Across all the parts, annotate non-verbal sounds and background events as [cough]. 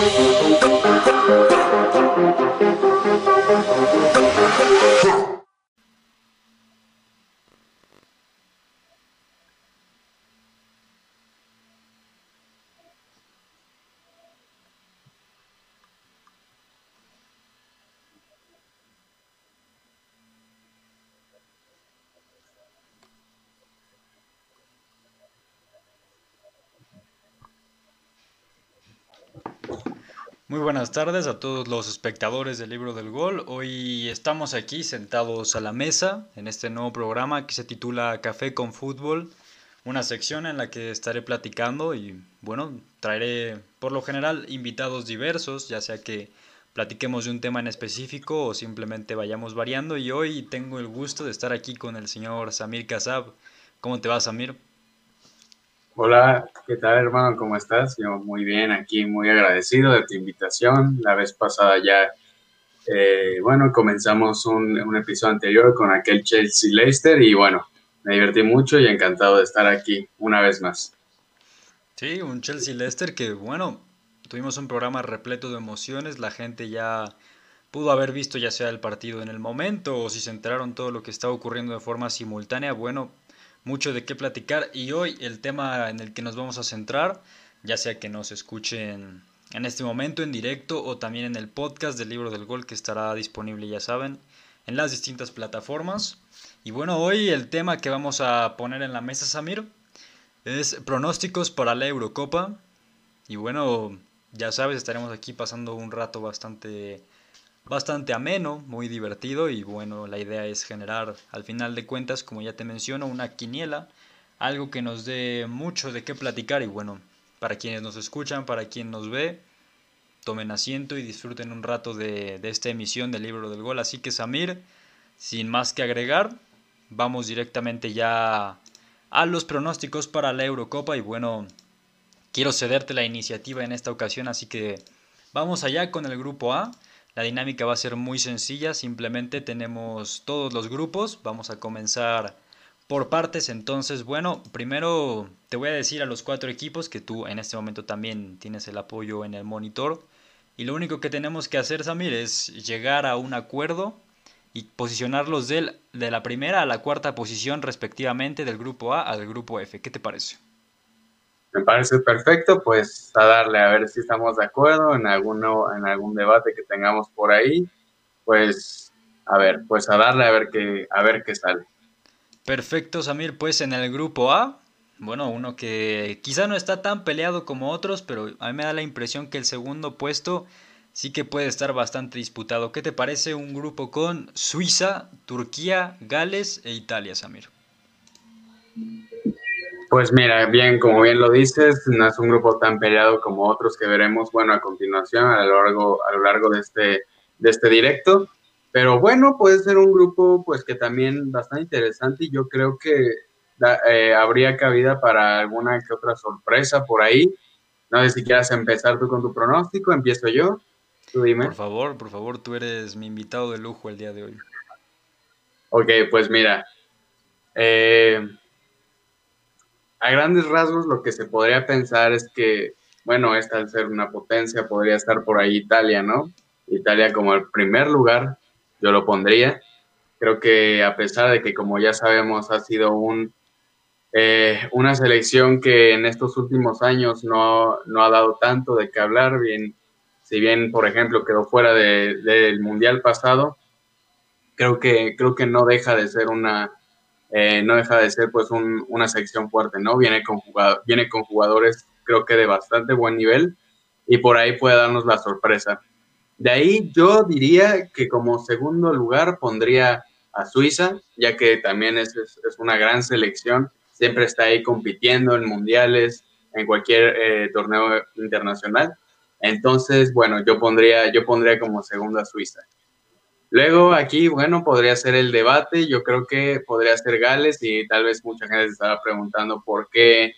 Música Muy buenas tardes a todos los espectadores del libro del gol. Hoy estamos aquí sentados a la mesa en este nuevo programa que se titula Café con Fútbol, una sección en la que estaré platicando y bueno, traeré por lo general invitados diversos, ya sea que platiquemos de un tema en específico o simplemente vayamos variando y hoy tengo el gusto de estar aquí con el señor Samir Kasab. ¿Cómo te va Samir? Hola, ¿qué tal hermano? ¿Cómo estás? Yo muy bien, aquí muy agradecido de tu invitación. La vez pasada ya, eh, bueno, comenzamos un, episodio anterior con aquel Chelsea Leicester y bueno, me divertí mucho y encantado de estar aquí una vez más. Sí, un Chelsea Leicester que bueno, tuvimos un programa repleto de emociones, la gente ya pudo haber visto ya sea el partido en el momento o si se enteraron todo lo que estaba ocurriendo de forma simultánea, bueno, mucho de qué platicar y hoy el tema en el que nos vamos a centrar, ya sea que nos escuchen en este momento en directo o también en el podcast del libro del gol que estará disponible, ya saben, en las distintas plataformas. Y bueno, hoy el tema que vamos a poner en la mesa, Samir, es pronósticos para la Eurocopa. Y bueno, ya sabes, estaremos aquí pasando un rato bastante bastante ameno, muy divertido y bueno, la idea es generar al final de cuentas, como ya te menciono, una quiniela, algo que nos dé mucho de qué platicar y bueno, para quienes nos escuchan, para quien nos ve, tomen asiento y disfruten un rato de, de esta emisión del libro del gol. Así que Samir, sin más que agregar, vamos directamente ya a los pronósticos para la Eurocopa y bueno, quiero cederte la iniciativa en esta ocasión, así que vamos allá con el grupo A. La dinámica va a ser muy sencilla, simplemente tenemos todos los grupos, vamos a comenzar por partes, entonces bueno, primero te voy a decir a los cuatro equipos que tú en este momento también tienes el apoyo en el monitor y lo único que tenemos que hacer, Samir, es llegar a un acuerdo y posicionarlos de la primera a la cuarta posición respectivamente del grupo A al grupo F. ¿Qué te parece? Me parece perfecto, pues a darle a ver si estamos de acuerdo en, alguno, en algún debate que tengamos por ahí. Pues a ver, pues a darle a ver qué, a ver qué sale. Perfecto, Samir, pues en el grupo A, bueno, uno que quizá no está tan peleado como otros, pero a mí me da la impresión que el segundo puesto sí que puede estar bastante disputado. ¿Qué te parece un grupo con Suiza, Turquía, Gales e Italia, Samir? Pues mira, bien, como bien lo dices, no es un grupo tan peleado como otros que veremos, bueno, a continuación, a lo largo, a lo largo de, este, de este directo. Pero bueno, puede ser un grupo, pues que también bastante interesante y yo creo que eh, habría cabida para alguna que otra sorpresa por ahí. No sé si quieras empezar tú con tu pronóstico, empiezo yo. Tú dime. Por favor, por favor, tú eres mi invitado de lujo el día de hoy. Ok, pues mira. Eh, a grandes rasgos lo que se podría pensar es que, bueno, esta al ser una potencia podría estar por ahí Italia, ¿no? Italia como el primer lugar, yo lo pondría. Creo que a pesar de que, como ya sabemos, ha sido un, eh, una selección que en estos últimos años no, no, ha dado tanto de qué hablar, bien, si bien, por ejemplo, quedó fuera del Mundial pasado, creo que, creo que no deja de ser una, eh, no deja de ser pues una sección fuerte, ¿no? Viene con, viene con jugadores creo que de bastante buen nivel y por ahí puede darnos la sorpresa. De ahí yo diría que como segundo lugar pondría a Suiza, ya que también es, es, una gran selección, siempre está ahí compitiendo en mundiales, en cualquier eh, torneo internacional. Entonces, bueno, yo pondría, yo pondría como segunda a Suiza. Luego aquí, bueno, podría ser el debate, yo creo que podría ser Gales y tal vez mucha gente se estaba preguntando por qué,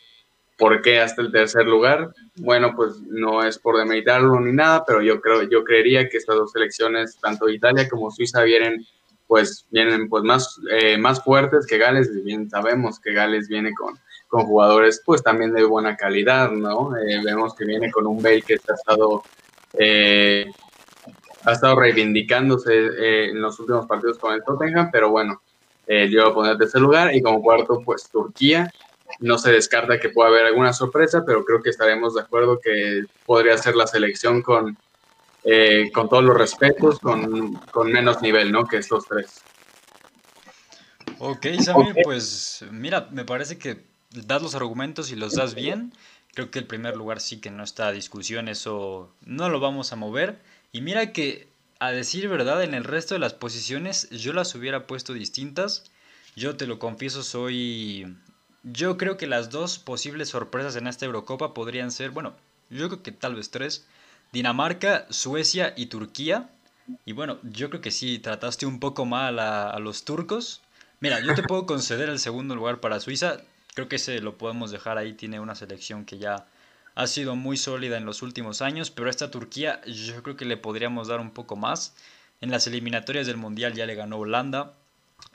por qué hasta el tercer lugar. Bueno, pues no es por demeritarlo ni nada, pero yo creo, yo creería que estas dos selecciones, tanto Italia como Suiza, vienen pues vienen pues más, eh, más fuertes que Gales, y bien sabemos que Gales viene con, con jugadores pues también de buena calidad, ¿no? Eh, vemos que viene con un Bale que ha estado Eh, ha estado reivindicándose eh, en los últimos partidos con el Tottenham, pero bueno, eh, yo voy a poner tercer lugar y como cuarto, pues Turquía. No se descarta que pueda haber alguna sorpresa, pero creo que estaremos de acuerdo que podría ser la selección con, eh, con todos los respetos, con, con, menos nivel, ¿no? Que estos tres. Ok, Samir, pues mira, me parece que das los argumentos y los das bien. Creo que el primer lugar sí que no está a discusión, eso no lo vamos a mover. Y mira que, a decir verdad, en el resto de las posiciones yo las hubiera puesto distintas. Yo te lo confieso, soy... Yo creo que las dos posibles sorpresas en esta Eurocopa podrían ser, bueno, yo creo que tal vez tres. Dinamarca, Suecia y Turquía. Y bueno, yo creo que sí, trataste un poco mal a, a los turcos. Mira, yo te [laughs] puedo conceder el segundo lugar para Suiza. Creo que ese lo podemos dejar ahí. Tiene una selección que ya ha sido muy sólida en los últimos años, pero a esta Turquía yo creo que le podríamos dar un poco más. En las eliminatorias del Mundial ya le ganó Holanda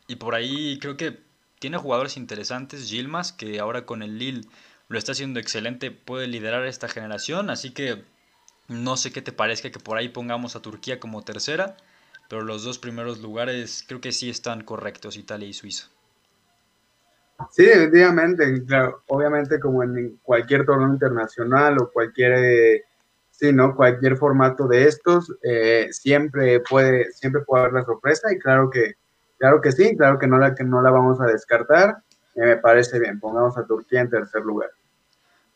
y por ahí creo que tiene jugadores interesantes, Gilmas, que ahora con el Lille lo está haciendo excelente, puede liderar esta generación, así que no sé qué te parezca que por ahí pongamos a Turquía como tercera, pero los dos primeros lugares creo que sí están correctos, Italia y Suiza. Sí, definitivamente. obviamente, como en cualquier torneo internacional o cualquier, eh, sí, ¿no? Cualquier formato de estos, eh, siempre puede, siempre puede haber la sorpresa y claro que, claro que sí, claro que no la, que no la vamos a descartar. Eh, me parece bien. Pongamos a Turquía en tercer lugar.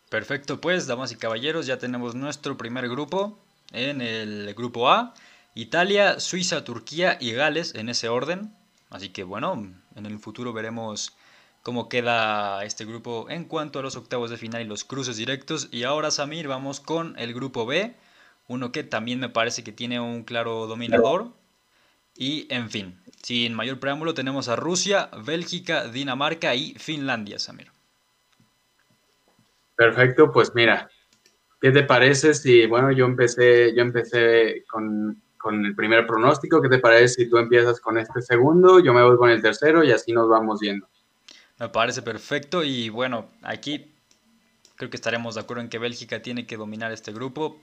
Perfecto, pues, damas y caballeros, ya tenemos nuestro primer grupo en el grupo A. Italia, Suiza, Turquía y Gales en ese orden. Así que bueno, en el futuro veremos cómo queda este grupo en cuanto a los octavos de final y los cruces directos. Y ahora, Samir, vamos con el grupo B, uno que también me parece que tiene un claro dominador. Y en fin, sin mayor preámbulo, tenemos a Rusia, Bélgica, Dinamarca y Finlandia, Samir. Perfecto, pues mira, ¿qué te parece si, bueno, yo empecé, yo empecé con, con el primer pronóstico, ¿qué te parece si tú empiezas con este segundo, yo me voy con el tercero y así nos vamos viendo? Me parece perfecto y bueno, aquí creo que estaremos de acuerdo en que Bélgica tiene que dominar este grupo.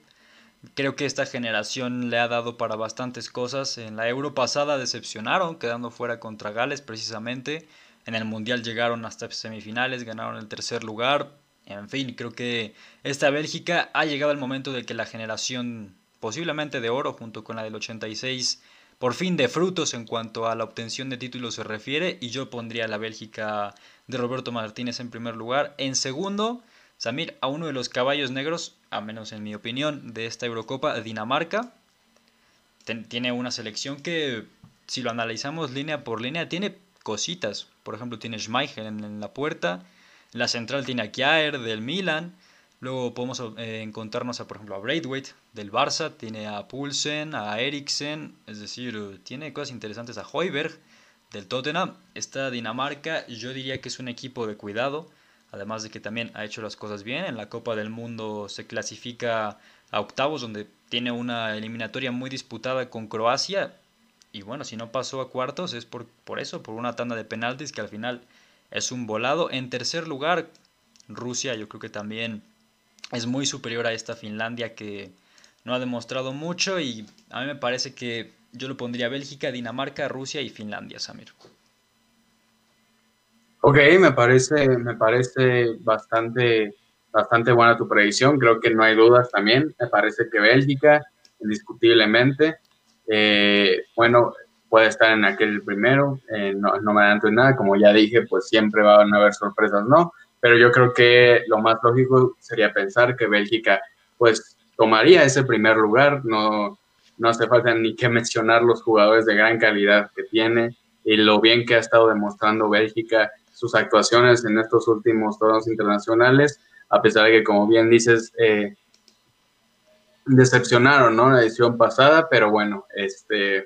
Creo que esta generación le ha dado para bastantes cosas. En la Euro pasada decepcionaron, quedando fuera contra Gales precisamente. En el Mundial llegaron hasta semifinales, ganaron el tercer lugar. En fin, creo que esta Bélgica ha llegado el momento de que la generación posiblemente de oro junto con la del 86 por fin de frutos en cuanto a la obtención de títulos se refiere y yo pondría a la Bélgica de Roberto Martínez en primer lugar. En segundo, Samir, a uno de los caballos negros, a menos en mi opinión, de esta Eurocopa, Dinamarca. tiene una selección que, si lo analizamos línea por línea, tiene cositas. Por ejemplo, tiene Schmeichel en, la puerta. La central tiene a Kjaer del Milan. Luego podemos eh, encontrarnos a, por ejemplo, a Braithwaite del Barça, tiene a Poulsen, a Eriksen, es decir, tiene cosas interesantes a Hoiberg del Tottenham. Esta Dinamarca yo diría que es un equipo de cuidado, además de que también ha hecho las cosas bien. En la Copa del Mundo se clasifica a octavos, donde tiene una eliminatoria muy disputada con Croacia. Y bueno, si no pasó a cuartos es por, por eso, por una tanda de penaltis que al final es un volado. En tercer lugar, Rusia yo creo que también es muy superior a esta Finlandia que no ha demostrado mucho y a mí me parece que yo lo pondría Bélgica, Dinamarca, Rusia y Finlandia, Samir. Ok, me parece, me parece bastante, bastante buena tu predicción. Creo que no hay dudas también. Me parece que Bélgica, indiscutiblemente, eh, bueno, puede estar en aquel primero. Eh, no, no me adelanto en nada. Como ya dije, pues siempre van a haber sorpresas, ¿no? Pero yo creo que lo más lógico sería pensar que Bélgica pues tomaría ese primer lugar, no, no hace falta ni que mencionar los jugadores de gran calidad que tiene y lo bien que ha estado demostrando Bélgica sus actuaciones en estos últimos torneos internacionales, a pesar de que, como bien dices, eh, decepcionaron, ¿no? La edición pasada, pero bueno, este,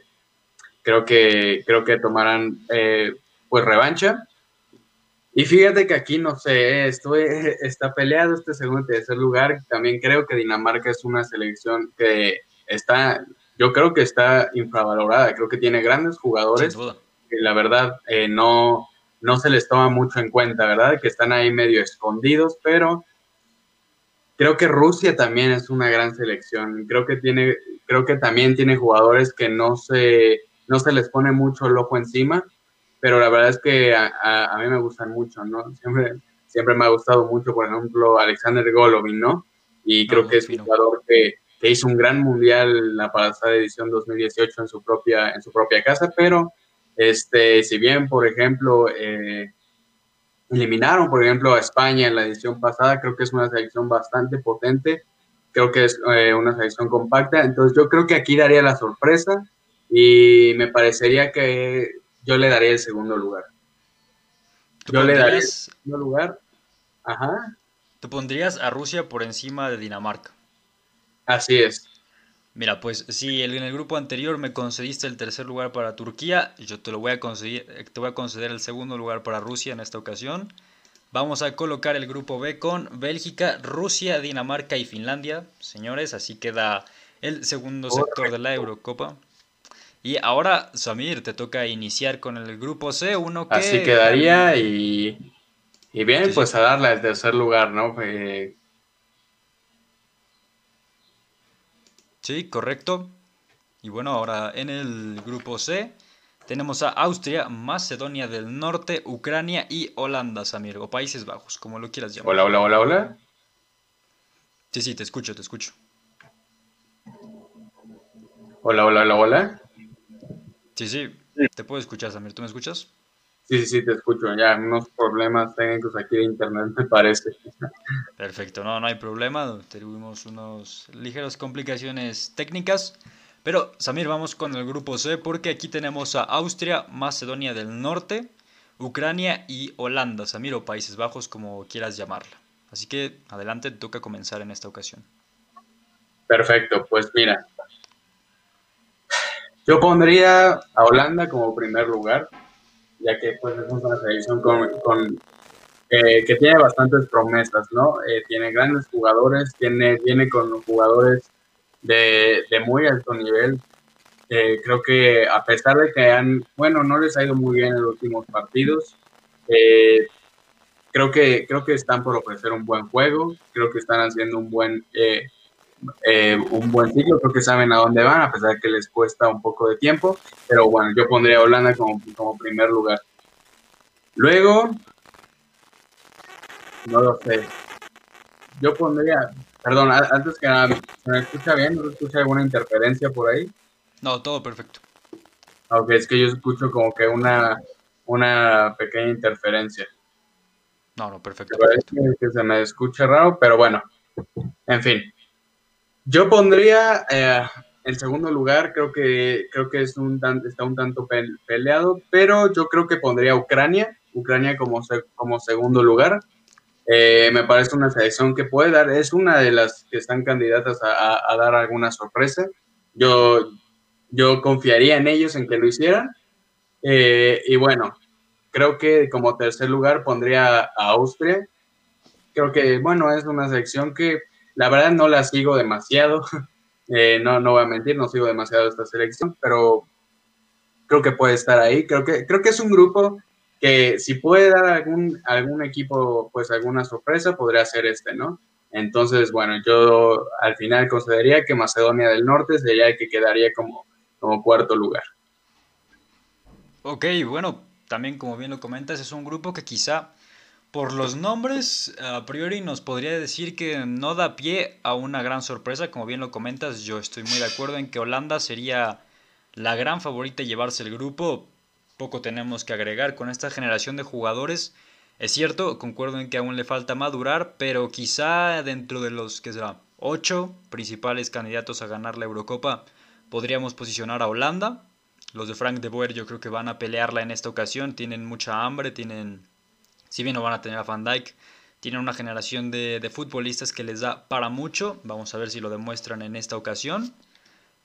creo que, creo que tomarán, eh, pues, revancha y fíjate que aquí, no sé, estoy, [laughs] está peleado este segundo y tercer lugar. También creo que Dinamarca es una selección que está, yo creo que está infravalorada. Creo que tiene grandes jugadores. Que la verdad eh, no, no se les toma mucho en cuenta, ¿verdad? Que están ahí medio escondidos, pero creo que Rusia también es una gran selección. Creo que tiene, creo que también tiene jugadores que no se, no se les pone mucho el ojo encima, pero la verdad es que a, mí me gustan mucho, ¿no? Siempre, siempre me ha gustado mucho, por ejemplo, Alexander Golovin, ¿no? Y creo que es un jugador que, que, hizo un gran mundial la pasada edición 2018 en su propia, en su propia casa, pero este, si bien, por ejemplo, eh, eliminaron, por ejemplo, a España en la edición pasada, creo que es una selección bastante potente, creo que es eh, una selección compacta, entonces yo creo que aquí daría la sorpresa y me parecería que yo le daría el segundo lugar. Yo le daría el segundo lugar. Ajá. Te pondrías a Rusia por encima de Dinamarca. Así es. Mira, pues si en el grupo anterior me concediste el tercer lugar para Turquía, yo te lo voy a eh, te voy a conceder el segundo lugar para Rusia en esta ocasión. Vamos a colocar el grupo B con Bélgica, Rusia, Dinamarca y Finlandia, señores, así queda el segundo sector de la Eurocopa. Y ahora, Samir, te toca iniciar con el grupo C, uno que... Así quedaría y, y bien, pues a darle al tercer lugar, ¿no? Eh, Sí, correcto. Y bueno, ahora en el grupo C tenemos a Austria, Macedonia del Norte, Ucrania y Holanda, Samir, o Países Bajos, como lo quieras llamar. Hola, hola, hola, hola. Sí, sí, te escucho, te escucho. Hola, hola, hola, hola. Sí, sí, te puedo escuchar, Samir. ¿Tú me escuchas? Sí, sí, sí, te escucho. Ya, unos problemas técnicos aquí de internet, me parece. Perfecto, no, no hay problema. Tuvimos unas ligeras complicaciones técnicas. Pero, Samir, vamos con el grupo C porque aquí tenemos a Austria, Macedonia del Norte, Ucrania y Holanda, Samir, o Países Bajos, como quieras llamarla. Así que, adelante, toca comenzar en esta ocasión. Perfecto, pues mira. Yo pondría a Holanda como primer lugar ya que pues es una selección con, eh, que tiene bastantes promesas, ¿no? Eh, tiene grandes jugadores, tiene, viene con jugadores de, muy alto nivel. Eh, creo que a pesar de que han, bueno, no les ha ido muy bien en los últimos partidos, creo, que, creo que están por ofrecer un buen juego, creo que están haciendo un buen eh, un buen ciclo, creo que saben a dónde van, a pesar que les cuesta un poco de tiempo, pero bueno, yo pondría a Holanda como, como primer lugar. Luego, no lo sé, yo pondría, perdón, antes que nada, ¿se me escucha bien? ¿No se escucha alguna interferencia por ahí? No, todo perfecto. Ok, es que yo escucho como que una, una pequeña interferencia. No, no, perfecto. que se me escucha raro, pero bueno, en fin. Yo pondría eh, en segundo lugar, creo que, creo que es un está un tanto peleado, pero yo creo que pondría Ucrania, Ucrania como, como segundo lugar. Eh, me parece una selección que puede dar, es una de las que están candidatas a, dar alguna sorpresa. Yo, yo confiaría en ellos en que lo hicieran. Eh, y bueno, creo que como tercer lugar pondría a Austria. Creo que, bueno, es una selección que la verdad no la sigo demasiado, [laughs] eh, no, no voy a mentir, no sigo demasiado esta selección, pero creo que puede estar ahí. Creo que, creo que es un grupo que si puede dar algún, algún equipo, pues alguna sorpresa, podría ser este, ¿no? Entonces, bueno, yo al final consideraría que Macedonia del Norte sería el que quedaría como, como cuarto lugar. Ok, bueno, también como bien lo comentas, es un grupo que quizá por los nombres, a priori nos podría decir que no da pie a una gran sorpresa, como bien lo comentas, yo estoy muy de acuerdo en que Holanda sería la gran favorita llevarse el grupo, poco tenemos que agregar con esta generación de jugadores. Es cierto, concuerdo en que aún le falta madurar, pero quizá dentro de los que será ocho principales candidatos a ganar la Eurocopa, podríamos posicionar a Holanda. Los de Frank de Boer yo creo que van a pelearla en esta ocasión, tienen mucha hambre, tienen si bien no van a tener a Van Dyke, tienen una generación de, futbolistas que les da para mucho. Vamos a ver si lo demuestran en esta ocasión.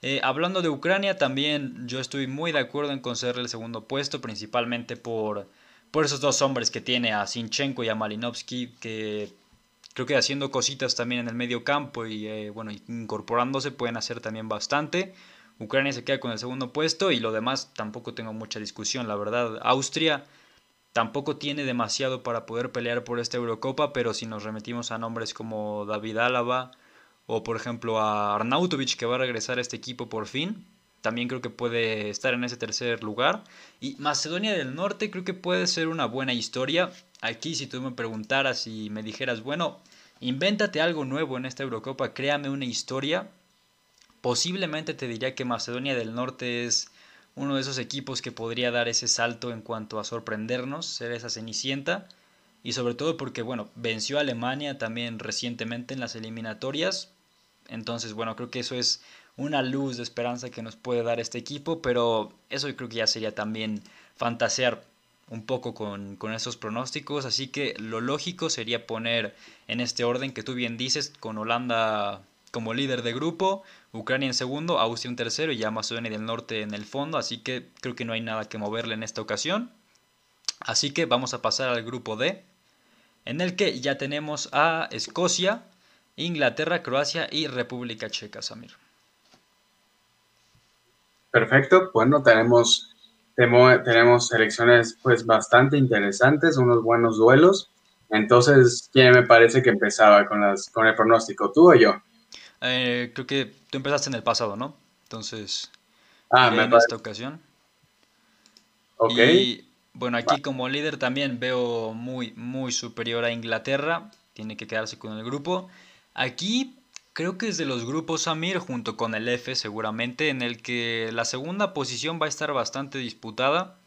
Eh, hablando de Ucrania, también yo estoy muy de acuerdo en concederle el segundo puesto, principalmente por, por esos dos hombres que tiene a Sinchenko y a Malinovsky, que creo que haciendo cositas también en el medio campo y eh, bueno, incorporándose pueden hacer también bastante. Ucrania se queda con el segundo puesto y lo demás tampoco tengo mucha discusión, la verdad. Austria tampoco tiene demasiado para poder pelear por esta Eurocopa, pero si nos remitimos a nombres como David Álava o por ejemplo a Arnautovic que va a regresar a este equipo por fin, también creo que puede estar en ese tercer lugar. Y Macedonia del Norte creo que puede ser una buena historia. Aquí si tú me preguntaras y me dijeras, bueno, invéntate algo nuevo en esta Eurocopa, créame una historia, posiblemente te diría que Macedonia del Norte es uno de esos equipos que podría dar ese salto en cuanto a sorprendernos, ser esa cenicienta. Y sobre todo porque, bueno, venció a Alemania también recientemente en las eliminatorias. Entonces, bueno, creo que eso es una luz de esperanza que nos puede dar este equipo, pero eso creo que ya sería también fantasear un poco con, con esos pronósticos, así que lo lógico sería poner en este orden que tú bien dices, con Holanda como líder de grupo, Ucrania en segundo, Austria en tercero y ya Macedonia del Norte en el fondo, así que creo que no hay nada que moverle en esta ocasión. Así que vamos a pasar al grupo D, en el que ya tenemos a Escocia, Inglaterra, Croacia y República Checa, Samir. Perfecto, bueno, tenemos, tenemos selecciones pues bastante interesantes, unos buenos duelos. Entonces, ¿quién me parece que empezaba con, las, con el pronóstico? ¿Tú o yo? Eh, creo que tú empezaste en el pasado, ¿no? Entonces, ah, en esta ocasión. Ok. Y bueno, aquí como líder también veo muy, muy superior a Inglaterra. Tiene que quedarse con el grupo. Aquí Creo que es de los grupos Samir junto con el F seguramente en el que la segunda posición va a estar bastante disputada.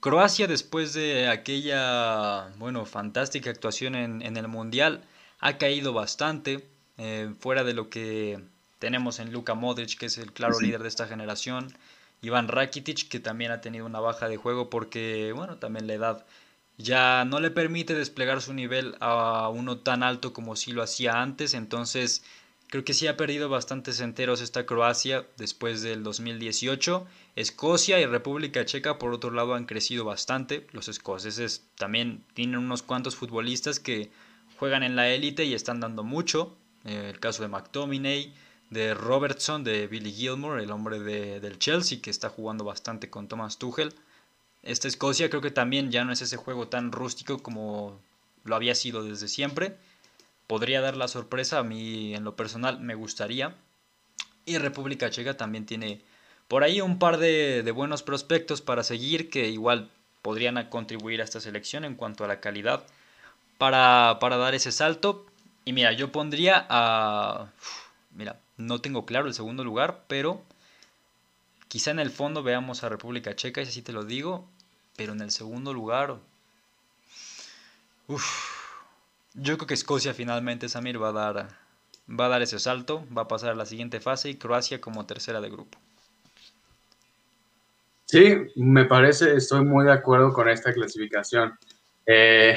Croacia después de aquella, bueno, fantástica actuación en, el Mundial ha caído bastante, eh, fuera de lo que tenemos en Luka Modric, que es el claro líder de esta generación, Iván Rakitic, que también ha tenido una baja de juego porque, bueno, también la edad ya no le permite desplegar su nivel a uno tan alto como si lo hacía antes, entonces Creo que sí ha perdido bastantes enteros esta Croacia después del 2018. Escocia y República Checa por otro lado han crecido bastante. Los escoceses también tienen unos cuantos futbolistas que juegan en la élite y están dando mucho. Eh, el caso de McTominay, de Robertson, de Billy Gilmore, el hombre de, del Chelsea que está jugando bastante con Thomas Tuchel. Esta Escocia creo que también ya no es ese juego tan rústico como lo había sido desde siempre podría dar la sorpresa. A mí, en lo personal, me gustaría. Y República Checa también tiene por ahí un par de, buenos prospectos para seguir que igual podrían contribuir a esta selección en cuanto a la calidad para, para dar ese salto. Y mira, yo pondría a... Mira, no tengo claro el segundo lugar, pero quizá en el fondo veamos a República Checa, ese sí te lo digo, pero en el segundo lugar... Uf, yo creo que Escocia finalmente, Samir, va a dar, va a dar ese salto, va a pasar a la siguiente fase y Croacia como tercera de grupo. Sí, me parece, estoy muy de acuerdo con esta clasificación. Eh,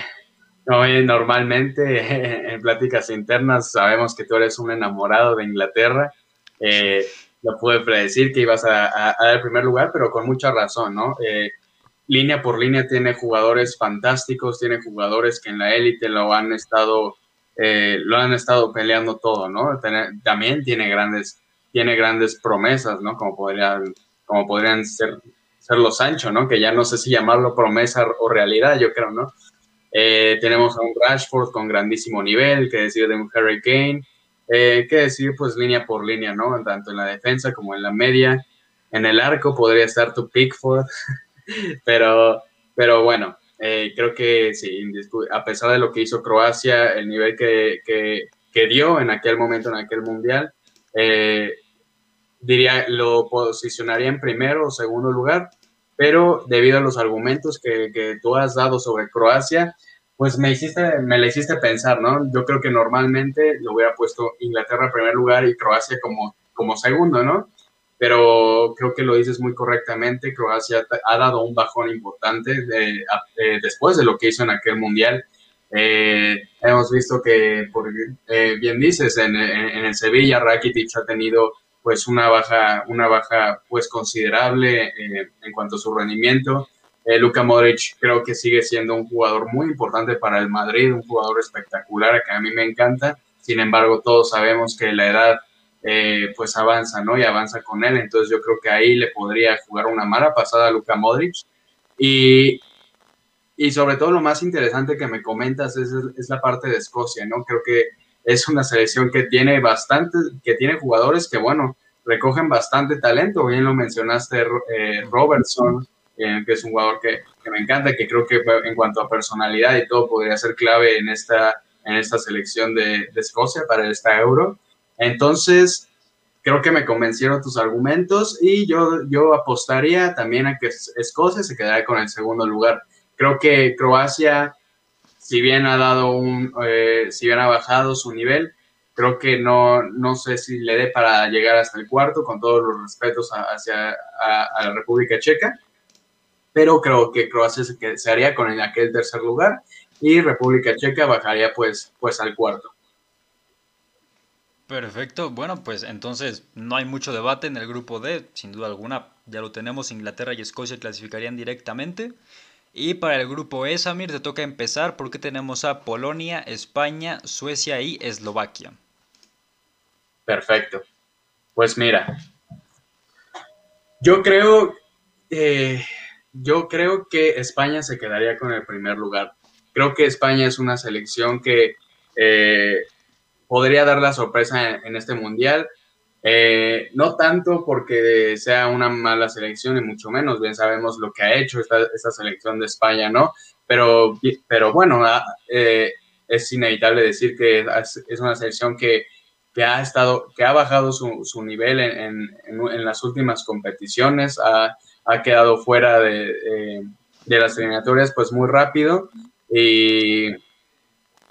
normalmente [laughs] en pláticas internas sabemos que tú eres un enamorado de Inglaterra. Eh, lo pude predecir que ibas a, dar el primer lugar, pero con mucha razón, ¿no? Eh, línea por línea tiene jugadores fantásticos, tiene jugadores que en la élite lo han estado, eh, lo han estado peleando todo, ¿no? también tiene grandes, tiene grandes promesas, ¿no? Como podrían, como podrían ser, ser los Sancho, ¿no? Que ya no sé si llamarlo promesa o realidad, yo creo, ¿no? Eh, tenemos a un Rashford con grandísimo nivel, que decir de un Harry Kane, eh, que decir pues línea por línea, ¿no? Tanto en la defensa como en la media. En el arco podría estar tu Pickford, [laughs] pero, pero bueno, eh, creo que sí, a pesar de lo que hizo Croacia, el nivel que, que, dio en aquel momento, en aquel mundial, eh, diría, lo posicionaría en primero o segundo lugar, pero debido a los argumentos que, que tú has dado sobre Croacia, pues me hiciste, me la hiciste pensar, ¿no? Yo creo que normalmente lo hubiera puesto Inglaterra en primer lugar y Croacia como, como segundo, ¿no? pero creo que lo dices muy correctamente. Croacia ha dado un bajón importante después de lo que hizo en aquel mundial. Eh, hemos visto que, por, eh, bien dices, en, el Sevilla Rakitic ha tenido pues una baja, una baja pues considerable eh, en cuanto a su rendimiento. Luka Modric creo que sigue siendo un jugador muy importante para el Madrid, un jugador espectacular que a mí me encanta. Sin embargo, todos sabemos que la edad eh, pues avanza, ¿no? Y avanza con él. Entonces yo creo que ahí le podría jugar una mala pasada a Luka Modric. Y, y sobre todo lo más interesante que me comentas es, es, la parte de Escocia, ¿no? Creo que es una selección que tiene bastante, que tiene jugadores que, bueno, recogen bastante talento. Bien lo mencionaste, eh, Robertson, eh, que es un jugador que, que, me encanta, que creo que en cuanto a personalidad y todo podría ser clave en esta, en esta selección de, de Escocia para esta Euro. Entonces, creo que me convencieron tus argumentos y yo, yo apostaría también a que Escocia se quedará con el segundo lugar. Creo que Croacia, si bien ha dado un, eh, si bien ha bajado su nivel, creo que no, no sé si le dé para llegar hasta el cuarto, con todos los respetos hacia a, la República Checa, pero creo que Croacia se, haría con aquel tercer lugar y República Checa bajaría pues, pues al cuarto. Perfecto, bueno, pues entonces no hay mucho debate en el grupo D, sin duda alguna, ya lo tenemos, Inglaterra y Escocia clasificarían directamente. Y para el grupo E, Samir, te toca empezar porque tenemos a Polonia, España, Suecia y Eslovaquia. Perfecto. Pues mira, yo creo, eh, yo creo que España se quedaría con el primer lugar. Creo que España es una selección que eh, podría dar la sorpresa en, este mundial. Eh, no tanto porque sea una mala selección, y mucho menos, bien sabemos lo que ha hecho esta, selección de España, ¿no? Pero, pero bueno, ah, eh, es inevitable decir que es una selección que, ha estado, que ha bajado su, nivel en, las últimas competiciones, ha, quedado fuera de, de, las eliminatorias pues muy rápido y,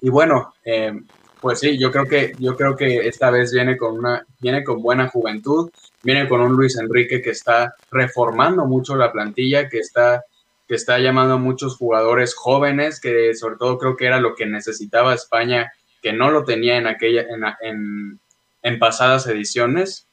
y bueno, eh, pues sí, yo creo que yo creo que esta vez viene con una viene con buena juventud, viene con un Luis Enrique que está reformando mucho la plantilla, que está que está llamando a muchos jugadores jóvenes, que sobre todo creo que era lo que necesitaba España, que no lo tenía en aquella en, en, pasadas ediciones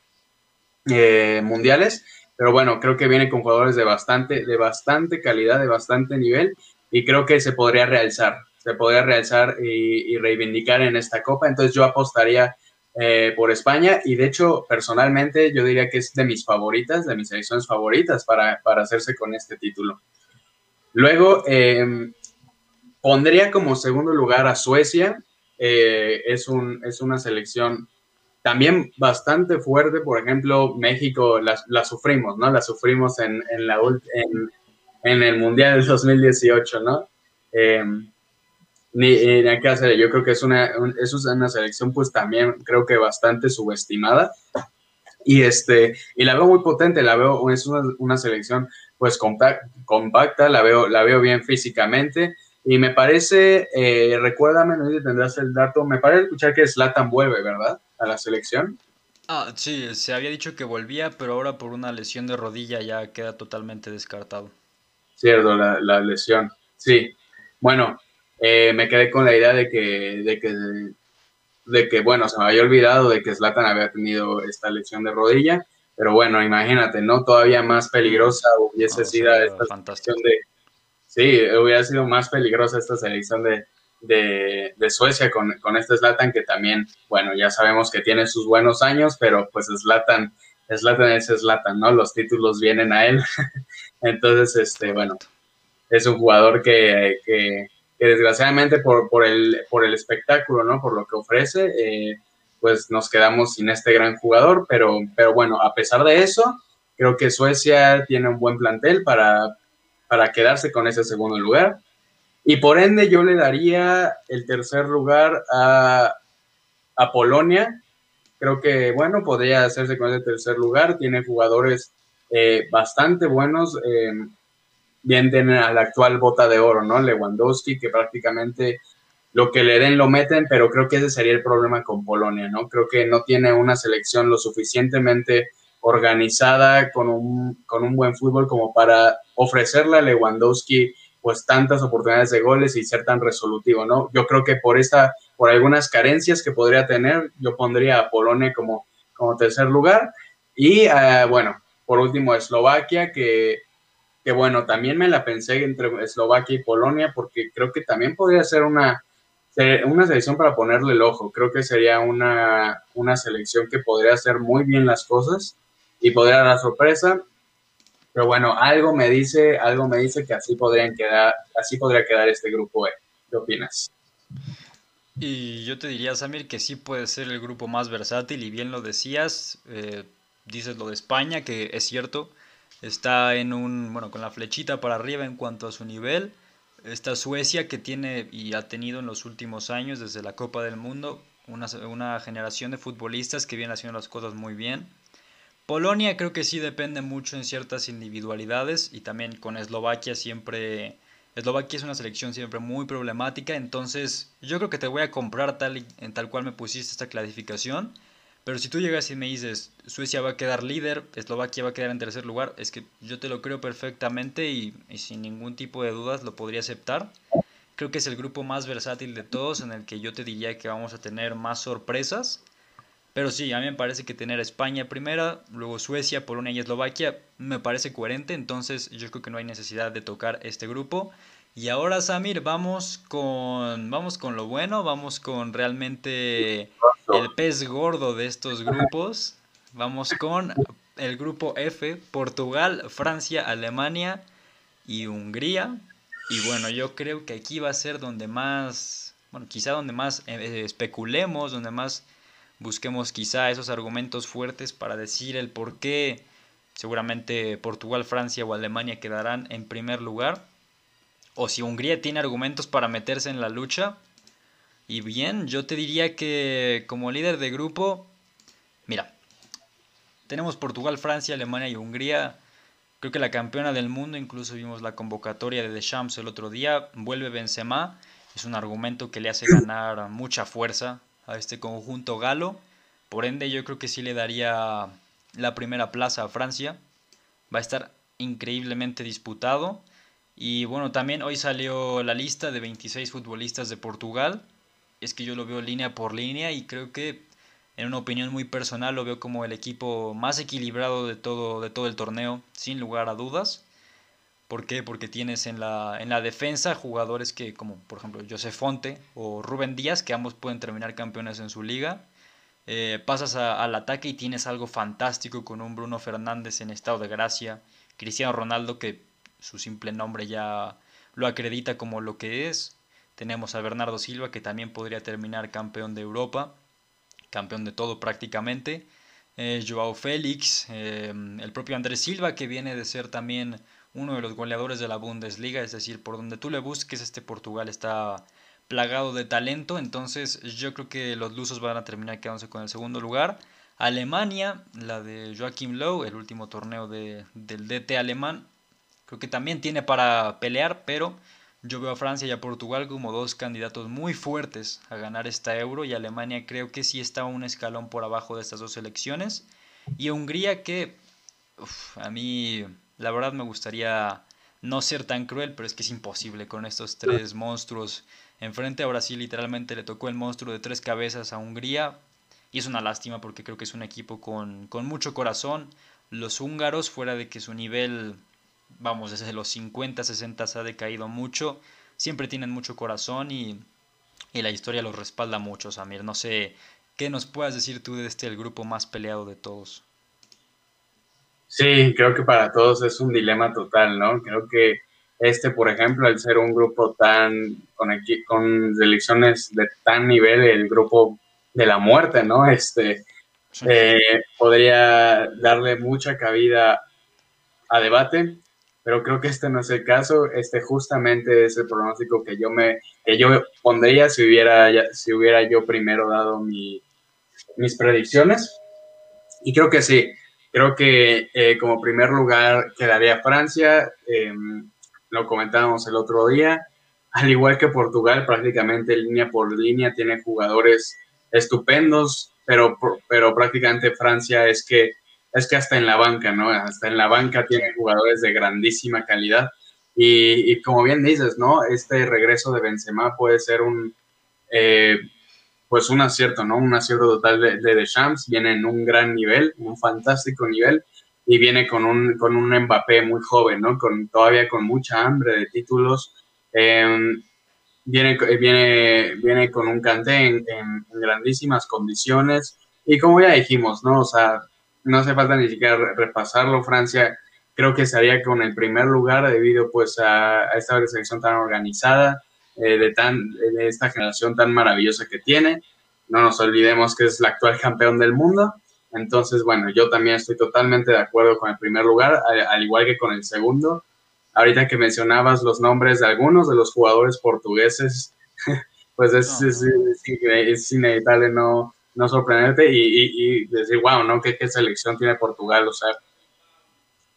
eh, mundiales. Pero bueno, creo que viene con jugadores de bastante, de bastante calidad, de bastante nivel, y creo que se podría realzar se podría realizar y, reivindicar en esta copa. Entonces yo apostaría eh, por España y de hecho personalmente yo diría que es de mis favoritas, de mis selecciones favoritas para, hacerse con este título. Luego em, pondría como segundo lugar a Suecia. Eh, es, un, es una selección también bastante fuerte. Por ejemplo, México la, sufrimos, ¿no? La sufrimos en, la, en, en el Mundial del 2018, ¿no? Ni, ni qué hacer. Yo creo que es una, es una selección, pues también creo que bastante subestimada. Y, este, y la veo muy potente, la veo, es una, una selección pues compacta, la veo, la veo bien físicamente. Y me parece, eh, recuérdame, no sé si tendrás el dato, me parece escuchar que Slatan vuelve, ¿verdad? A la selección. Ah, sí, se había dicho que volvía, pero ahora por una lesión de rodilla ya queda totalmente descartado. Cierto, la, la lesión. Sí. Bueno, eh, me quedé con la idea de que, de que, de que, bueno, se me había olvidado de que Zlatan había tenido esta lesión de rodilla, pero bueno, imagínate, ¿no? Todavía más peligrosa hubiese sido esta selección de... Sí, hubiera sido más peligrosa esta selección de, de, de Suecia con, con, este Zlatan que también, bueno, ya sabemos que tiene sus buenos años, pero pues Zlatan, Zlatan es Zlatan, ¿no? Los títulos vienen a él. [laughs] Entonces, este, bueno, es un jugador que, que, que desgraciadamente por, por, el, por el espectáculo, ¿no? Por lo que ofrece, eh, pues nos quedamos sin este gran jugador, pero, pero bueno, a pesar de eso, creo que Suecia tiene un buen plantel para, para quedarse con ese segundo lugar. Y por ende yo le daría el tercer lugar a, a Polonia. Creo que, bueno, podría hacerse con ese tercer lugar. Tiene jugadores eh, bastante buenos. Eh, bien tienen al actual bota de oro, ¿no? Lewandowski, que prácticamente lo que le den lo meten, pero creo que ese sería el problema con Polonia, ¿no? Creo que no tiene una selección lo suficientemente organizada con un, con un buen fútbol como para ofrecerle a Lewandowski pues tantas oportunidades de goles y ser tan resolutivo, ¿no? Yo creo que por esta, por algunas carencias que podría tener, yo pondría a Polonia como, como tercer lugar. Y eh, bueno, por último, Eslovaquia, que que bueno, también me la pensé entre Eslovaquia y Polonia porque creo que también podría ser una, una selección para ponerle el ojo. Creo que sería una, una selección que podría hacer muy bien las cosas y podría dar sorpresa. pero bueno, algo me dice, algo me dice que así podrían quedar, así podría quedar este grupo E. ¿Qué opinas? Y yo te diría, Samir, que sí puede ser el grupo más versátil, y bien lo decías, eh, dices lo de España, que es cierto, está en un, bueno, con la flechita para arriba en cuanto a su nivel. Está Suecia, que tiene y ha tenido en los últimos años, desde la Copa del Mundo, una, una generación de futbolistas que vienen haciendo las cosas muy bien. Polonia creo que sí depende mucho en ciertas individualidades y también con Eslovaquia siempre Eslovaquia es una selección siempre muy problemática, entonces yo creo que te voy a comprar tal, en tal cual me pusiste esta clasificación. Pero si tú llegas y me dices, Suecia va a quedar líder, Eslovaquia va a quedar en tercer lugar, es que yo te lo creo perfectamente y, y, sin ningún tipo de dudas lo podría aceptar. Creo que es el grupo más versátil de todos en el que yo te diría que vamos a tener más sorpresas. Pero sí, a mí me parece que tener a España primera, luego Suecia, Polonia y Eslovaquia me parece coherente, entonces yo creo que no hay necesidad de tocar este grupo. Y ahora Samir, vamos con vamos con lo bueno, vamos con realmente el pez gordo de estos grupos. Vamos con el grupo F, Portugal, Francia, Alemania y Hungría. Y bueno, yo creo que aquí va a ser donde más, bueno, quizá donde más eh, especulemos, donde más busquemos quizá esos argumentos fuertes para decir el por qué seguramente Portugal, Francia o Alemania quedarán en primer lugar. O si Hungría tiene argumentos para meterse en la lucha. Y bien, yo te diría que como líder de grupo, mira, tenemos Portugal, Francia, Alemania y Hungría. Creo que la campeona del mundo, incluso vimos la convocatoria de Deschamps el otro día, vuelve Benzema. Es un argumento que le hace ganar mucha fuerza a este conjunto galo. Por ende, yo creo que sí le daría la primera plaza a Francia. Va a estar increíblemente disputado. Y bueno, también hoy salió la lista de 26 futbolistas de Portugal. Es que yo lo veo línea por línea y creo que en una opinión muy personal lo veo como el equipo más equilibrado de todo, de todo el torneo, sin lugar a dudas. ¿Por qué? Porque tienes en la, en la defensa jugadores que, como por ejemplo José Fonte o Rubén Díaz, que ambos pueden terminar campeones en su liga. Eh, pasas al ataque y tienes algo fantástico con un Bruno Fernández en estado de gracia. Cristiano Ronaldo, que su simple nombre ya lo acredita como lo que es. Tenemos a Bernardo Silva, que también podría terminar campeón de Europa, campeón de todo prácticamente. Eh, Joao Félix, eh, el propio Andrés Silva, que viene de ser también uno de los goleadores de la Bundesliga, es decir, por donde tú le busques, este Portugal está plagado de talento, entonces yo creo que los lusos van a terminar quedándose con el segundo lugar. Alemania, la de Joachim Low, el último torneo de, del DT alemán, creo que también tiene para pelear, pero yo veo a Francia y a Portugal como dos candidatos muy fuertes a ganar esta euro y Alemania creo que sí está un escalón por abajo de estas dos selecciones. Y Hungría que a mí la verdad me gustaría no ser tan cruel, pero es que es imposible con estos tres monstruos enfrente. Ahora sí, literalmente le tocó el monstruo de tres cabezas a Hungría. Y es una lástima porque creo que es un equipo con, mucho corazón. Los húngaros, fuera de que su nivel, vamos, desde los 50, 60 se ha decaído mucho, siempre tienen mucho corazón y, y la historia los respalda mucho, Samir. No sé qué nos puedas decir tú de este, el grupo más peleado de todos. Sí, creo que para todos es un dilema total, ¿no? Creo que este, por ejemplo, al ser un grupo tan, con, con selecciones de tan nivel, el grupo de la muerte, ¿no? Este, eh, podría darle mucha cabida a debate, pero creo que este no es el caso. Este justamente es el pronóstico que yo me, que yo pondría si hubiera, si hubiera yo primero dado mi, mis predicciones. Y creo que sí, Creo que eh, como primer lugar quedaría Francia, em, lo comentábamos el otro día, al igual que Portugal, prácticamente línea por línea tiene jugadores estupendos, pero, pero prácticamente Francia es que, es que hasta en la banca, ¿no? Hasta en la banca tiene jugadores de grandísima calidad. Y, como bien dices, ¿no? Este regreso de Benzema puede ser un, eh, pues un acierto, ¿no? Un acierto total de, de Deschamps, viene en un gran nivel, un fantástico nivel, y viene con un, con un Mbappé muy joven, ¿no? Con, todavía con mucha hambre de títulos. Em, viene, viene, viene con un Kanté en, grandísimas condiciones, y como ya dijimos, ¿no? O sea, no hace falta ni siquiera repasarlo, Francia creo que estaría con el primer lugar debido pues a, esta selección tan organizada, eh, de, tan, de esta generación tan maravillosa que tiene. No nos olvidemos que es la actual campeón del mundo. Entonces, bueno, yo también estoy totalmente de acuerdo con el primer lugar, al, igual que con el segundo. Ahorita que mencionabas los nombres de algunos de los jugadores portugueses, [laughs] pues es, es, inevitable no, no sorprenderte y, decir, wow, ¿no? ¿Qué, ¿Qué, selección tiene Portugal? O sea,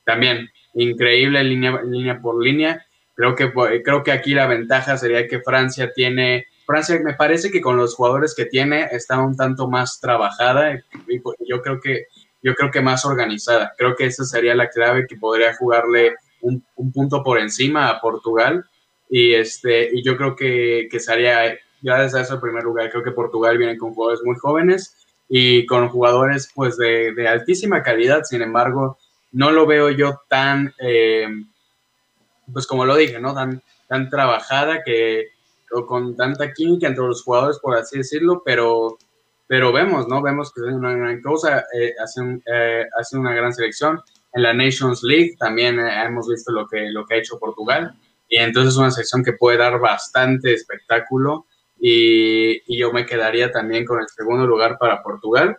también increíble línea, línea por línea. Creo que, creo que aquí la ventaja sería que Francia tiene, Francia me parece que con los jugadores que tiene está un tanto más trabajada y yo creo que, yo creo que más organizada. Creo que esa sería la clave que podría jugarle un, punto por encima a Portugal y este y yo creo que, que sería gracias a eso el primer lugar. Creo que Portugal viene con jugadores muy jóvenes y con jugadores pues de, de altísima calidad. Sin embargo, no lo veo yo tan, eh, pues como lo dije, ¿no? Tan, tan trabajada que, o con tanta química entre los jugadores, por así decirlo, pero, pero vemos, ¿no? Vemos que es una gran cosa, eh, hacen, eh, una gran selección. En la Nations League también hemos visto lo que, lo que ha hecho Portugal, y entonces es una selección que puede dar bastante espectáculo, y, y yo me quedaría también con el segundo lugar para Portugal.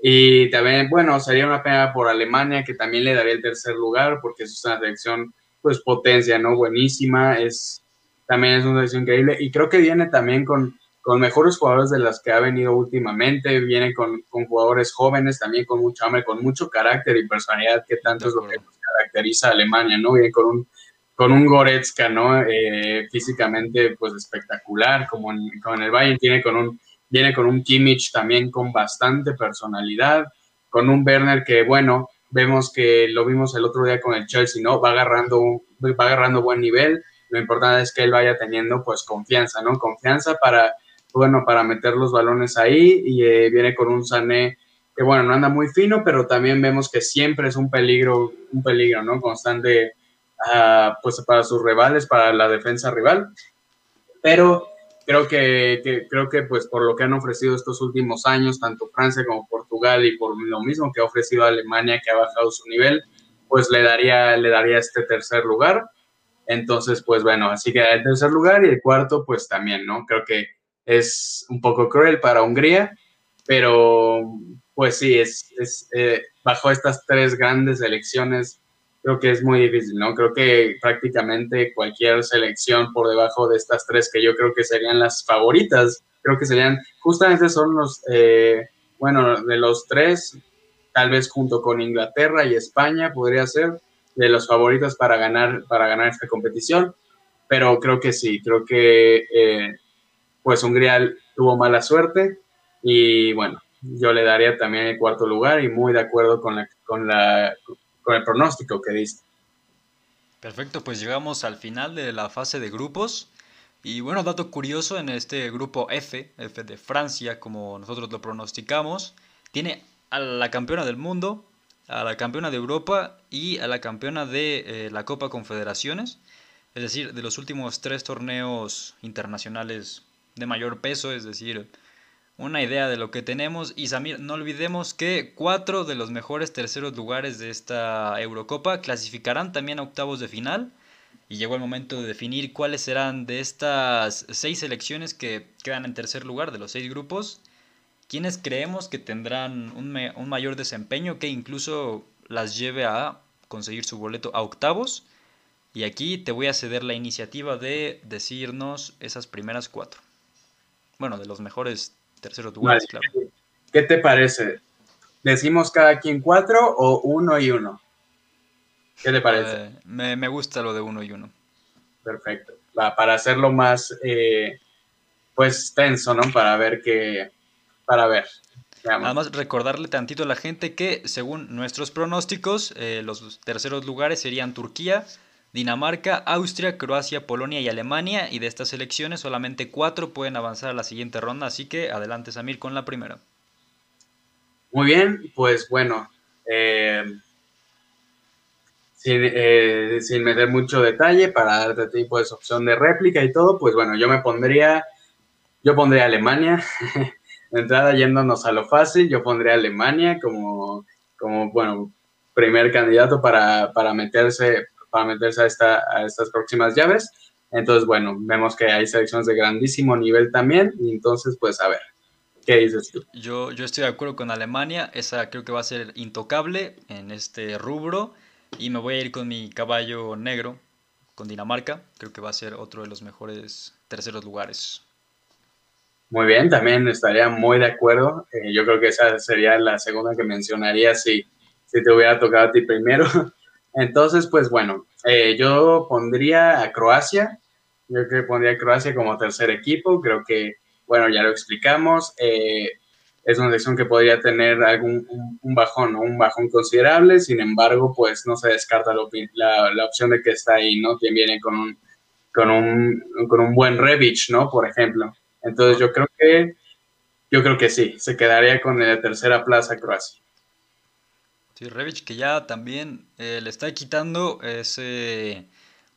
Y también, bueno, sería una pena por Alemania, que también le daría el tercer lugar, porque es una selección, pues, potencia, ¿no? Buenísima, es, también es una selección increíble. Y creo que viene también con, con mejores jugadores de las que ha venido últimamente, viene con, con, jugadores jóvenes, también con mucho hambre, con mucho carácter y personalidad, que tanto es lo que caracteriza a Alemania, ¿no? Viene con un, con un Goretzka, ¿no? Eh, físicamente, pues, espectacular, como en, el Bayern, tiene con un viene con un Kimmich también con bastante personalidad, con un Werner que, bueno, vemos que lo vimos el otro día con el Chelsea, ¿no? Va agarrando, va agarrando buen nivel, lo importante es que él vaya teniendo pues confianza, ¿no? Confianza para, bueno, para meter los balones ahí y eh, viene con un Sané que, bueno, no anda muy fino, pero también vemos que siempre es un peligro, un peligro, ¿no? Constante, uh, pues para sus rivales, para la defensa rival. Pero creo que, creo que pues por lo que han ofrecido estos últimos años, tanto Francia como Portugal y por lo mismo que ha ofrecido Alemania, que ha bajado su nivel, pues le daría, le daría este tercer lugar. Entonces, pues bueno, así que el tercer lugar y el cuarto, pues también, ¿no? Creo que es un poco cruel para Hungría, pero pues sí, es, eh, bajo estas tres grandes elecciones creo que es muy difícil, ¿no? Creo que prácticamente cualquier selección por debajo de estas tres que yo creo que serían las favoritas, creo que serían, justamente son los, eh, bueno, de los tres, tal vez junto con Inglaterra y España podría ser de los favoritos para ganar, para ganar esta competición, pero creo que sí, creo que eh, pues Hungría tuvo mala suerte y bueno, yo le daría también el cuarto lugar y muy de acuerdo con la, con la con el pronóstico que diste. Perfecto, pues llegamos al final de la fase de grupos. Y bueno, dato curioso, en este grupo F, F de Francia, como nosotros lo pronosticamos, tiene a la campeona del mundo, a la campeona de Europa y a la campeona de eh, la Copa Confederaciones. Es decir, de los últimos tres torneos internacionales de mayor peso, es decir, una idea de lo que tenemos. Y Samir, no olvidemos que cuatro de los mejores terceros lugares de esta Eurocopa clasificarán también a octavos de final. Y llegó el momento de definir cuáles serán de estas seis selecciones que quedan en tercer lugar de los seis grupos. Quienes creemos que tendrán un, un mayor desempeño que incluso las lleve a conseguir su boleto a octavos. Y aquí te voy a ceder la iniciativa de decirnos esas primeras cuatro. Bueno, de los mejores tercero lugares, claro. ¿Qué te parece? ¿Decimos cada quien cuatro o uno y uno? ¿Qué te parece? Eh, me, gusta lo de uno y uno. Perfecto. Va, para hacerlo más, eh, pues, tenso, ¿no? Para ver qué, para ver. Nada más recordarle tantito a la gente que, según nuestros pronósticos, eh, los terceros lugares serían Turquía, Dinamarca, Austria, Croacia, Polonia y Alemania. Y de estas selecciones solamente cuatro pueden avanzar a la siguiente ronda. Así que adelante Samir con la primera. Muy bien, pues bueno, eh, eh, sin, meter mucho detalle para darte tipo de opción de réplica y todo, pues bueno, yo me pondría, yo pondría Alemania. [laughs] de entrada yéndonos a lo fácil, yo pondría Alemania como, como bueno, primer candidato para, meterse, para meterse a, esta, a estas próximas llaves. Entonces, bueno, vemos que hay selecciones de grandísimo nivel también. Y entonces, pues a ver, ¿qué dices tú? Yo, yo estoy de acuerdo con Alemania. Esa creo que va a ser intocable en este rubro. Y me voy a ir con mi caballo negro, con Dinamarca. Creo que va a ser otro de los mejores terceros lugares. Muy bien, también estaría muy de acuerdo. Eh, yo creo que esa sería la segunda que mencionaría si, si te hubiera tocado a ti primero. [laughs] Entonces, pues bueno, eh, yo pondría a Croacia. Yo creo que pondría a Croacia como tercer equipo. Creo que, bueno, ya lo explicamos. Eh, es una selección que podría tener algún un, bajón, un bajón considerable, sin embargo, pues no se descarta la, opción de que está ahí, ¿no? Que viene con un, con un, con un buen Revich, ¿no? Por ejemplo. Entonces yo creo que, yo creo que sí, se quedaría con la tercera plaza Croacia. Sí, Revich que ya también eh, le está quitando ese,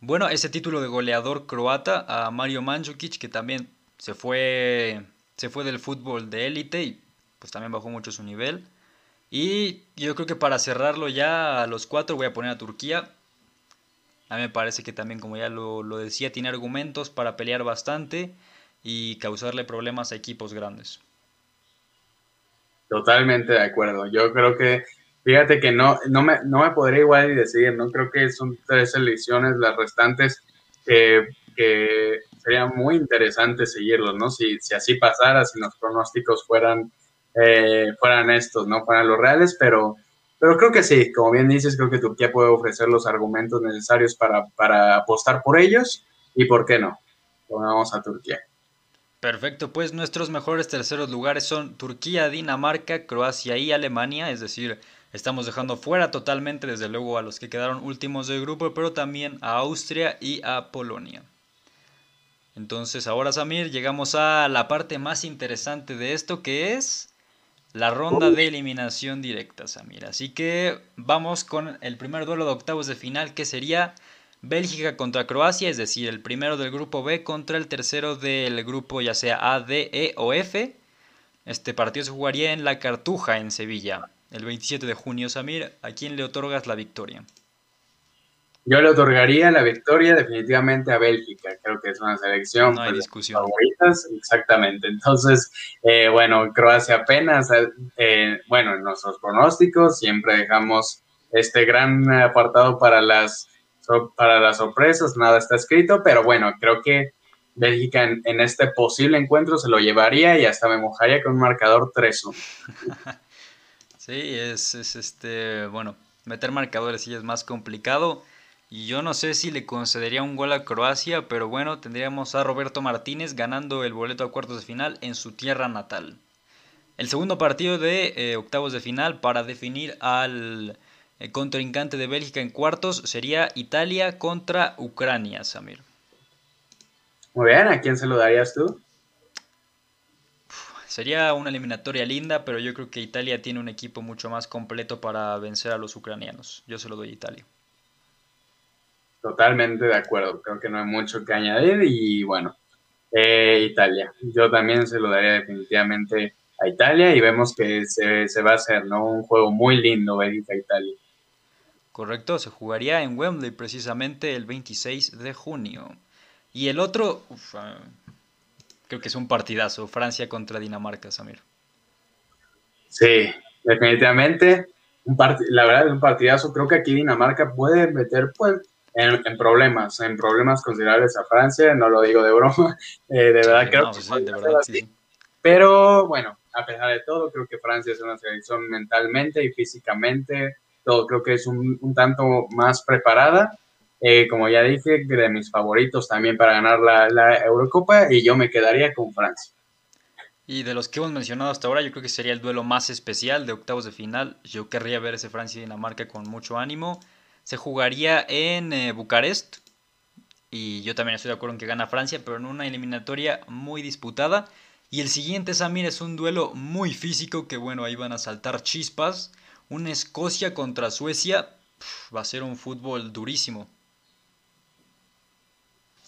bueno, ese título de goleador croata a Mario Mandzukic, que también se fue, se fue del fútbol de élite y pues también bajó mucho su nivel. Y yo creo que para cerrarlo ya a los cuatro voy a poner a Turquía. A mí me parece que también, como ya lo, decía, tiene argumentos para pelear bastante y causarle problemas a equipos grandes. Totalmente de acuerdo. Yo creo que, fíjate que no, no, me, no me podría igual decidir, no creo que son tres elecciones las restantes que, que sería muy interesante seguirlos, ¿no? Si, si así pasara, si los pronósticos fueran eh, fueran estos, no fueran los reales, pero, pero creo que sí, como bien dices, creo que Turquía puede ofrecer los argumentos necesarios para, para apostar por ellos y por qué no. Vamos a Turquía. Perfecto, pues nuestros mejores terceros lugares son Turquía, Dinamarca, Croacia y Alemania, es decir, estamos dejando fuera totalmente desde luego a los que quedaron últimos del grupo, pero también a Austria y a Polonia. Entonces ahora Samir, llegamos a la parte más interesante de esto que es la ronda de eliminación directa, Samir. Así que vamos con el primer duelo de octavos de final, que sería Bélgica contra Croacia, es decir, el primero del grupo B contra el tercero del grupo ya sea A, D, E o F. Este partido se jugaría en La Cartuja, en Sevilla, el 27 de junio. Samir, ¿a quién le otorgas la victoria? Yo le otorgaría la victoria definitivamente a Bélgica. Creo que es una selección no hay pues, discusión. favoritas. Exactamente. Entonces, eh, bueno, Croacia apenas, eh, bueno, en nuestros pronósticos siempre dejamos este gran apartado para las, para las sorpresas. Nada está escrito, pero bueno, creo que Bélgica en, este posible encuentro se lo llevaría y hasta me mojaría con un marcador 3-1. [laughs] sí, es, es este, bueno, meter marcadores sí es más complicado. Y yo no sé si le concedería un gol a Croacia, pero bueno, tendríamos a Roberto Martínez ganando el boleto a cuartos de final en su tierra natal. El segundo partido de eh, octavos de final para definir al eh, contrincante de Bélgica en cuartos sería Italia contra Ucrania, Samir. Muy bien, ¿a quién se lo darías tú? Sería una eliminatoria linda, pero yo creo que Italia tiene un equipo mucho más completo para vencer a los ucranianos. Yo se lo doy a Italia. Totalmente de acuerdo, creo que no hay mucho que añadir y bueno, eh, Italia. Yo también se lo daría definitivamente a Italia y vemos que se, va a hacer ¿no? un juego muy lindo Bélgica-Italia. Correcto, se jugaría en Wembley precisamente el 26 de junio. Y el otro, ah, creo que es un partidazo, Francia contra Dinamarca, Samir. Sí, definitivamente, un la verdad es un partidazo. Creo que aquí Dinamarca puede meter pues, en, problemas, en problemas considerables a Francia, no lo digo de broma, [laughs] eh, de verdad creo que pues de verdad, sí. Pero bueno, a pesar de todo, creo que Francia es una selección mentalmente y físicamente, todo creo que es un, un tanto más preparada. Eh, como ya dije, de mis favoritos también para ganar la, Eurocopa y yo me quedaría con Francia. Y de los que hemos mencionado hasta ahora, yo creo que sería el duelo más especial de octavos de final. Yo querría ver ese Francia y Dinamarca con mucho ánimo se jugaría en eh, Bucarest. Y yo también estoy de acuerdo en que gana Francia, pero en una eliminatoria muy disputada. Y el siguiente, Samir, es un duelo muy físico que, bueno, ahí van a saltar chispas. Un Escocia contra Suecia. va a ser un fútbol durísimo.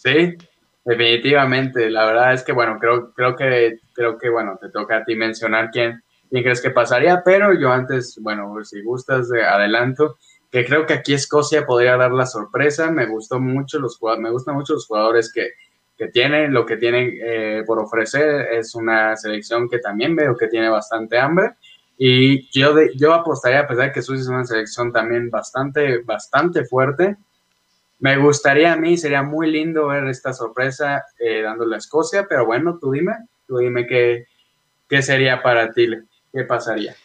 Sí, definitivamente. La verdad es que, bueno, creo, creo, que, creo que, bueno, te toca a ti mencionar quién, quién crees que pasaría, pero yo antes, bueno, si gustas, de adelanto, que creo que aquí Escocia podría dar la sorpresa. Me gustó mucho los me gustan mucho los jugadores que, que tienen, lo que tienen eh, por ofrecer. Es una selección que también veo que tiene bastante hambre. Y yo, yo apostaría, a pesar de que Suiza es una selección también bastante, bastante fuerte, me gustaría a mí, sería muy lindo ver esta sorpresa eh, dándole a Escocia, pero bueno, tú dime, tú dime qué, qué sería para ti, qué pasaría.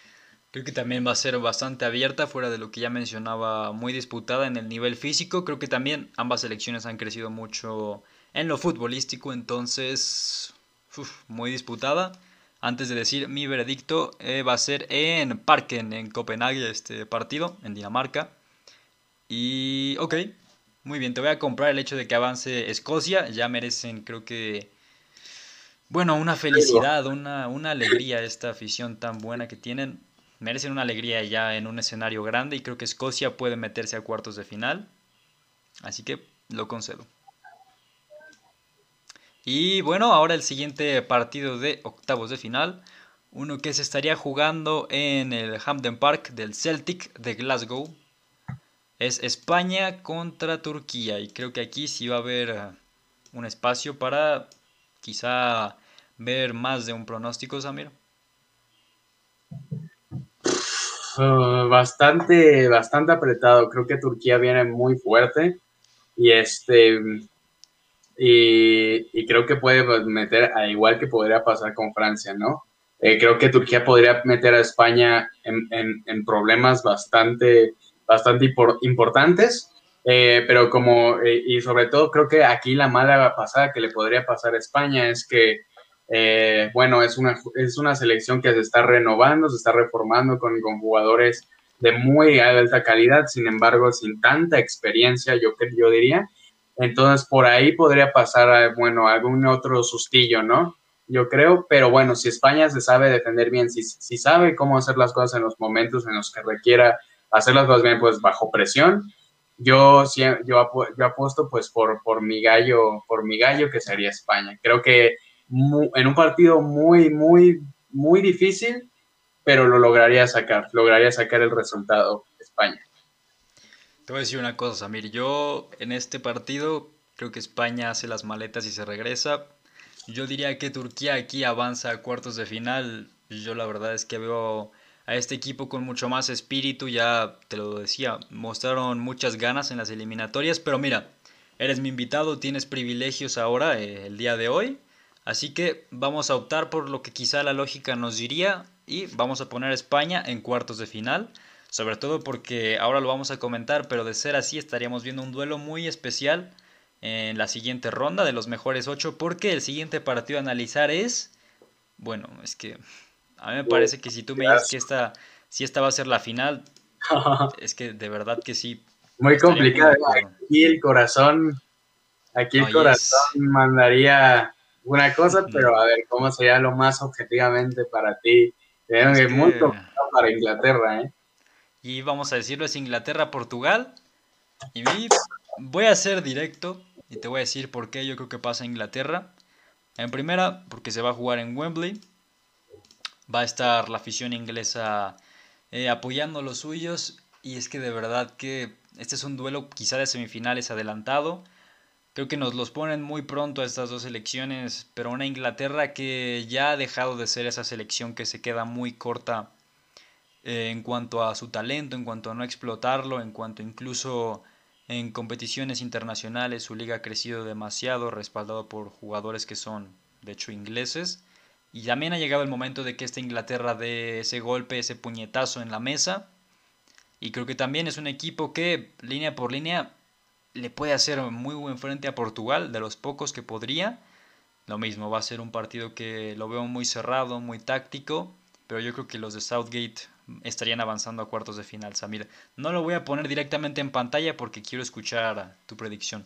Creo que también va a ser bastante abierta, fuera de lo que ya mencionaba, muy disputada en el nivel físico. Creo que también ambas selecciones han crecido mucho en lo futbolístico, entonces muy disputada. Antes de decir mi veredicto, eh, va a ser en Parken, en Copenhague, este partido, en Dinamarca. Y ok, muy bien, te voy a comprar el hecho de que avance Escocia. Ya merecen, creo que, bueno, una felicidad, una, una alegría esta afición tan buena que tienen. Merecen una alegría ya en un escenario grande y creo que Escocia puede meterse a cuartos de final. Así que lo concedo. Y bueno, ahora el siguiente partido de octavos de final. Uno que se estaría jugando en el Hampden Park del Celtic de Glasgow es España contra Turquía y creo que aquí sí va a haber eh, un espacio para quizá ver más de un pronóstico, Samir. Bastante, bastante apretado. Creo que Turquía viene muy fuerte y este y, creo que puede pues, meter, al igual que podría pasar con Francia, ¿no? Eh, creo que Turquía podría meter a España en problemas bastante bastante importantes, eh, pero como, eh, y sobre todo creo que aquí la mala pasada que le podría pasar a España es que, eh, bueno, es una, es una selección que se está renovando, se está reformando con, con jugadores de muy alta calidad, sin embargo, sin tanta experiencia, yo, yo diría. Entonces, por ahí podría pasar, bueno, algún otro sustillo, ¿no? Yo creo, pero bueno, si España se sabe defender bien, si, si sabe cómo hacer las cosas en los momentos en los que requiera hacer las cosas bien, pues bajo presión. Yo, yo, yo apuesto pues por, por, mi gallo, por mi gallo que sería España. Creo que en un partido muy, muy, muy difícil, pero lo lograría sacar, lograría sacar el resultado España. Te voy a decir una cosa, Samir. Yo en este partido creo que España hace las maletas y se regresa. Yo diría que Turquía aquí avanza a cuartos de final. Yo la verdad es que veo a este equipo con mucho más espíritu, ya te lo decía, mostraron muchas ganas en las eliminatorias, pero mira, eres mi invitado, tienes privilegios ahora, eh, el día de hoy, así que vamos a optar por lo que quizá la lógica nos diría y vamos a poner a España en cuartos de final, sobre todo porque ahora lo vamos a comentar, pero de ser así estaríamos viendo un duelo muy especial en la siguiente ronda de los mejores ocho, porque el siguiente partido a analizar es, bueno, es que a mí me parece que si tú me dices que esta, si esta va a ser la final, [laughs] es que de verdad que sí. Muy complicado. aquí el corazón, aquí el corazón mandaría una cosa, pero a ver, ¿cómo sería lo más objetivamente para ti? Es muy complicado para Inglaterra, ¿eh? Y vamos a decirlo, es Inglaterra-Portugal. Y voy a ser directo y te voy a decir por qué yo creo que pasa Inglaterra. En primera, porque se va a jugar en Wembley va a estar la afición inglesa eh, apoyando a los suyos. Y es que de verdad que este es un duelo quizá de semifinales adelantado. Creo que nos los ponen muy pronto a estas dos elecciones, pero una Inglaterra que ya ha dejado de ser esa selección que se queda muy corta eh, en cuanto a su talento, en cuanto a no explotarlo, en cuanto incluso en competiciones internacionales su liga ha crecido demasiado, respaldado por jugadores que son de hecho ingleses. Y también ha llegado el momento de que esta Inglaterra dé ese golpe, ese puñetazo en la mesa. Y creo que también es un equipo que, línea por línea, le puede hacer muy buen frente a Portugal, de los pocos que podría. Lo mismo, va a ser un partido que lo veo muy cerrado, muy táctico, pero yo creo que los de Southgate estarían avanzando a cuartos de final, Samir. No lo voy a poner directamente en pantalla porque quiero escuchar tu predicción.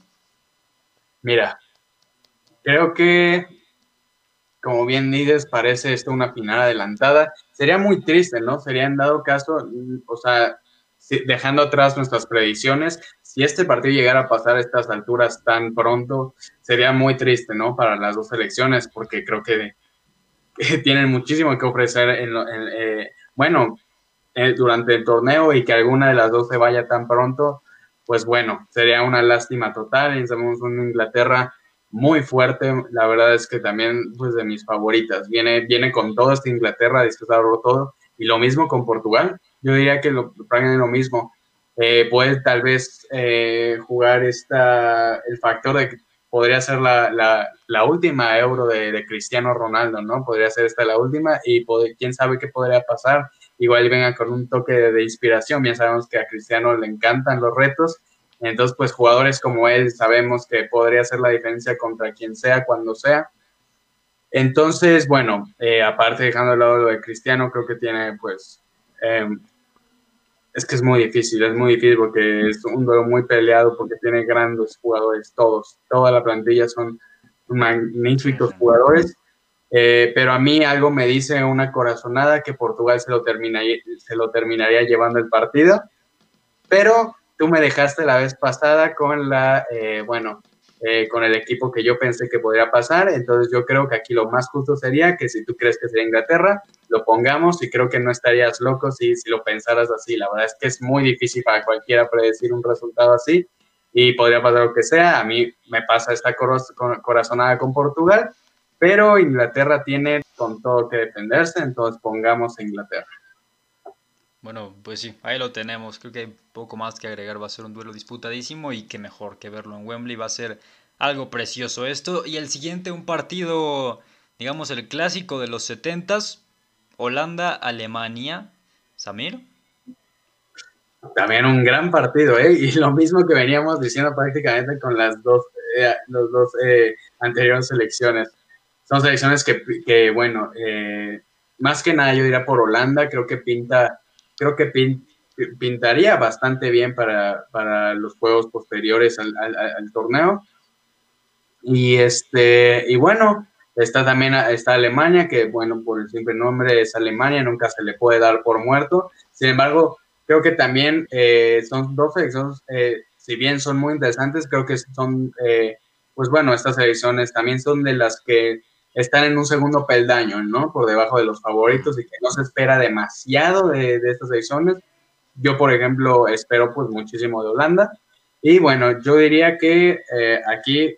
Mira, creo que como bien dices, parece esto una final adelantada. Sería muy triste, ¿no? Sería en dado caso, o sea, dejando atrás nuestras predicciones, si este partido llegara a pasar a estas alturas tan pronto, sería muy triste, ¿no? Para las dos elecciones, porque creo que tienen muchísimo que ofrecer en, eh, bueno, eh, durante el torneo y que alguna de las dos se vaya tan pronto, pues bueno, sería una lástima total. Estamos en Inglaterra muy fuerte, la verdad es que también pues de mis favoritas. Viene, viene con todo esta Inglaterra, disfrutarlo todo, y lo mismo con Portugal. Yo diría que lo, lo mismo. Eh, puede tal vez eh, jugar esta, el factor de que podría ser la, la, última euro de, de, Cristiano Ronaldo, ¿no? Podría ser esta la última y quién sabe qué podría pasar. Igual venga con un toque de, inspiración. Ya sabemos que a Cristiano le encantan los retos. Entonces, pues jugadores como él sabemos que podría hacer la diferencia contra quien sea, cuando sea. Entonces, bueno, eh, aparte dejando de lado lo de Cristiano, creo que tiene pues em, es que es muy difícil, es muy difícil porque es un duelo muy peleado, porque tiene grandes jugadores, todos, toda la plantilla son magníficos jugadores, eh, pero a mí algo me dice una corazonada que Portugal se lo, se lo terminaría llevando el partido, pero tú me dejaste la vez pasada con la, eh, bueno, eh, con el equipo que yo pensé que podría pasar. Entonces yo creo que aquí lo más justo sería que si tú crees que sería Inglaterra, lo pongamos y creo que no estarías loco si, lo pensaras así. La verdad es que es muy difícil para cualquiera predecir un resultado así y podría pasar lo que sea. A mí me pasa esta corazonada con Portugal, pero Inglaterra tiene con todo que defenderse, entonces pongamos Inglaterra. Bueno, pues sí, ahí lo tenemos. Creo que hay poco más que agregar. Va a ser un duelo disputadísimo y que mejor que verlo en Wembley. Va a ser algo precioso esto. Y el siguiente, un partido, digamos, el clásico de los 70 Holanda-Alemania. Samir. También un gran partido, ¿eh? Y lo mismo que veníamos diciendo prácticamente con las dos, eh, los dos eh, anteriores selecciones. Son selecciones que, que bueno, eh, más que nada yo diría por Holanda, creo que pinta creo que pintaría bastante bien para, los juegos posteriores al, torneo. Y este, y bueno, está también está Alemania, que bueno, por el simple nombre es Alemania, nunca se le puede dar por muerto. Sin embargo, creo que también eh, son dos selecciones, eh, si bien son muy interesantes, creo que son, eh, pues bueno, estas elecciones también son de las que están en un segundo peldaño, ¿no? Por debajo de los favoritos y que no se espera demasiado de, estas elecciones. Yo, por ejemplo, espero pues muchísimo de Holanda. Y bueno, yo diría que eh, aquí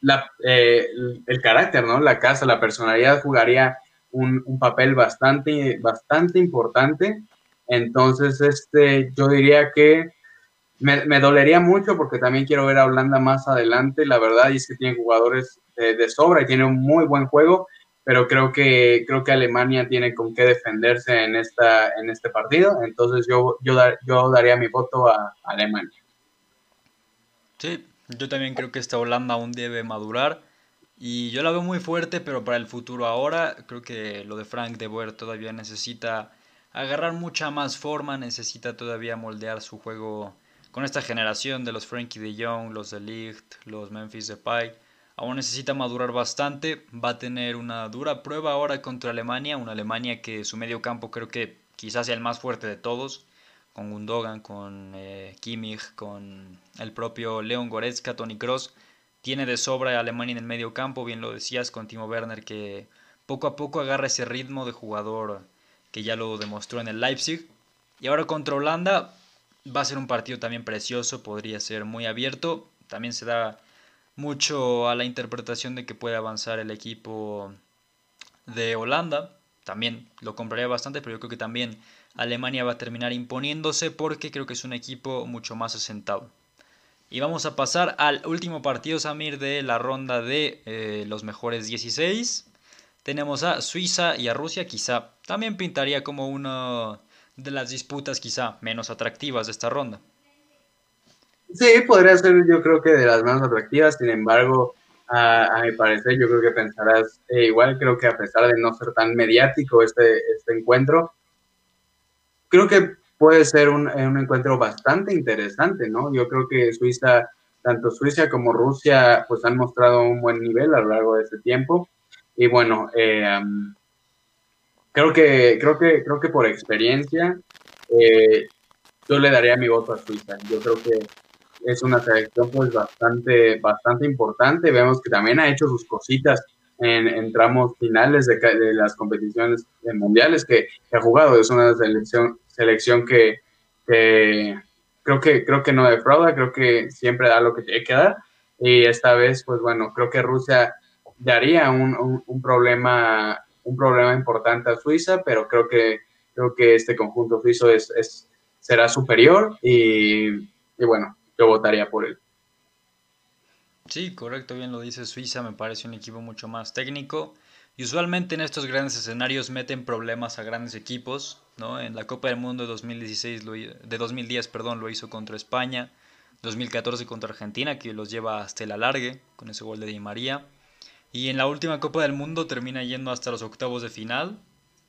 la, eh, el carácter, ¿no? La casa, la personalidad jugaría un, papel bastante, bastante importante. Entonces, este, yo diría que me, dolería mucho porque también quiero ver a Holanda más adelante, la verdad, es que tiene jugadores de, sobra y tiene un muy buen juego, pero creo que, creo que Alemania tiene con qué defenderse en, esta, en este partido, entonces yo, yo, yo daría mi voto a, Alemania. Sí, yo también creo que esta Holanda aún debe madurar. Y yo la veo muy fuerte, pero para el futuro ahora creo que lo de Frank de Boer todavía necesita agarrar mucha más forma, necesita todavía moldear su juego con esta generación de los Frankie de Jong, los de Ligt, los Memphis Depay, aún necesita madurar bastante. Va a tener una dura prueba ahora contra Alemania, una Alemania que su medio campo creo que quizás sea el más fuerte de todos, con Gundogan, con eh, Kimmich, con el propio Leon Goretzka, Tony Cross. Tiene de sobra Alemania en el medio campo, bien lo decías, con Timo Werner que poco a poco agarra ese ritmo de jugador que ya lo demostró en el Leipzig. Y ahora contra Holanda, Va a ser un partido también precioso, podría ser muy abierto. También se da mucho a la interpretación de que puede avanzar el equipo de Holanda. También lo compraría bastante, pero yo creo que también Alemania va a terminar imponiéndose porque creo que es un equipo mucho más asentado. Y vamos a pasar al último partido, Samir, de la ronda de eh, los mejores 16. Tenemos a Suiza y a Rusia. Quizá también pintaría como uno de las disputas quizá menos atractivas de esta ronda. Sí, podría ser yo creo que de las más atractivas, sin embargo, a, mi parecer yo creo que pensarás eh, igual, creo que a pesar de no ser tan mediático este, este encuentro, creo que puede ser un, un, encuentro bastante interesante, ¿no? Yo creo que Suiza, tanto Suiza como Rusia, pues han mostrado un buen nivel a lo largo de este tiempo. Y bueno, eh, creo que, creo que, creo que por experiencia, eh, yo le daría mi voto a Suiza. Yo creo que es una selección pues bastante, bastante importante. Vemos que también ha hecho sus cositas en, tramos finales de, las competiciones mundiales que, ha jugado. Es una selección, selección que, creo que creo que no defrauda, creo que siempre da lo que tiene que dar. Y esta vez, pues bueno, creo que Rusia daría un, un, problema un problema importante a Suiza, pero creo que creo que este conjunto suizo es, es será superior y, y bueno, yo votaría por él. Sí, correcto, bien lo dice Suiza, me parece un equipo mucho más técnico. Y usualmente en estos grandes escenarios meten problemas a grandes equipos, ¿no? En la Copa del Mundo de 2016 de 2010, perdón, lo hizo contra España, 2014 contra Argentina, que los lleva hasta el alargue con ese gol de Di María. Y en la última Copa del Mundo termina yendo hasta los octavos de final,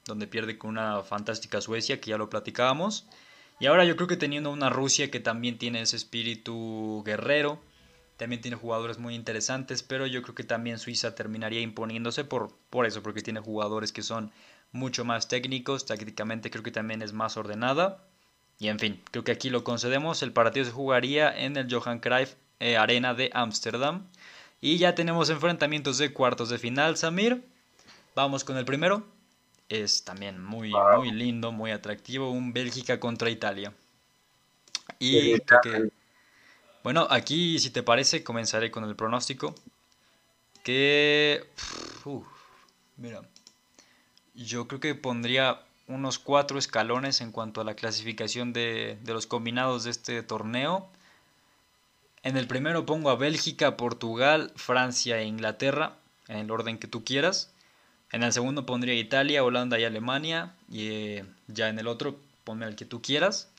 donde pierde con una fantástica Suecia, que ya lo platicábamos. Y ahora yo creo que teniendo una Rusia que también tiene ese espíritu guerrero, también tiene jugadores muy interesantes, pero yo creo que también Suiza terminaría imponiéndose por, por eso, porque tiene jugadores que son mucho más técnicos, tácticamente creo que también es más ordenada. Y en fin, creo que aquí lo concedemos. El partido se jugaría en el Johan Cruyff eh, Arena de Ámsterdam. Y ya tenemos enfrentamientos de cuartos de final, Samir. Vamos con el primero. Es también muy, muy lindo, muy atractivo. Un Bélgica contra Italia. Y creo que bueno, aquí, si te parece, comenzaré con el pronóstico. Que. mira. Yo creo que pondría unos cuatro escalones en cuanto a la clasificación de, de, los combinados de este torneo. En el primero pongo a Bélgica, Portugal, Francia e Inglaterra, en el orden que tú quieras. En el segundo pondría Italia, Holanda y Alemania. Y eh, ya en el otro ponme al que tú quieras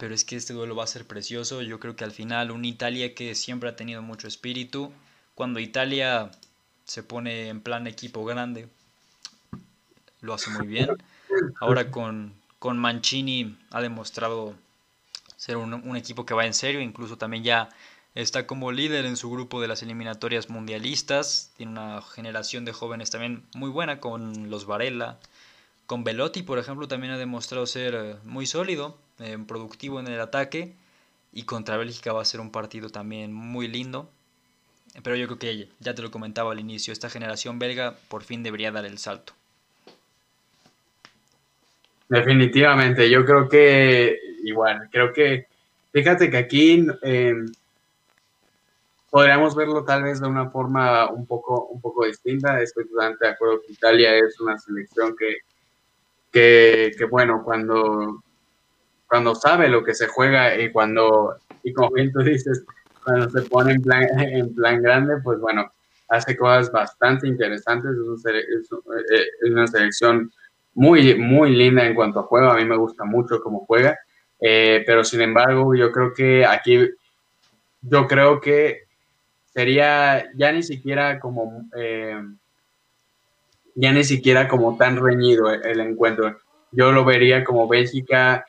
pero es que este duelo va a ser precioso. Yo creo que al final un Italia que siempre ha tenido mucho espíritu, cuando Italia se pone en plan equipo grande, lo hace muy bien. Ahora con, con Mancini ha demostrado ser un, un, equipo que va en serio, incluso también ya está como líder en su grupo de las eliminatorias mundialistas, tiene una generación de jóvenes también muy buena con los Varela, con Velotti por ejemplo también ha demostrado ser eh, muy sólido, eh, productivo en el ataque. Y contra Bélgica va a ser un partido también muy lindo. Pero yo creo que ya te lo comentaba al inicio, esta generación belga por fin debería dar el salto. Definitivamente, yo creo que igual, creo que, fíjate que aquí eh, podríamos verlo tal vez de una forma un poco, un poco distinta. Estoy totalmente de acuerdo que Italia es una selección que, que, que bueno, cuando cuando sabe lo que se juega y cuando, y como bien tú dices, cuando se pone en plan, en plan grande, pues bueno, hace cosas bastante interesantes. Es, una selección muy, muy linda en cuanto a juego. A mí me gusta mucho cómo juega. Eh, pero sin embargo, yo creo que aquí, yo creo que sería ya ni siquiera como, eh, ya ni siquiera como tan reñido el encuentro. Yo lo vería como Bélgica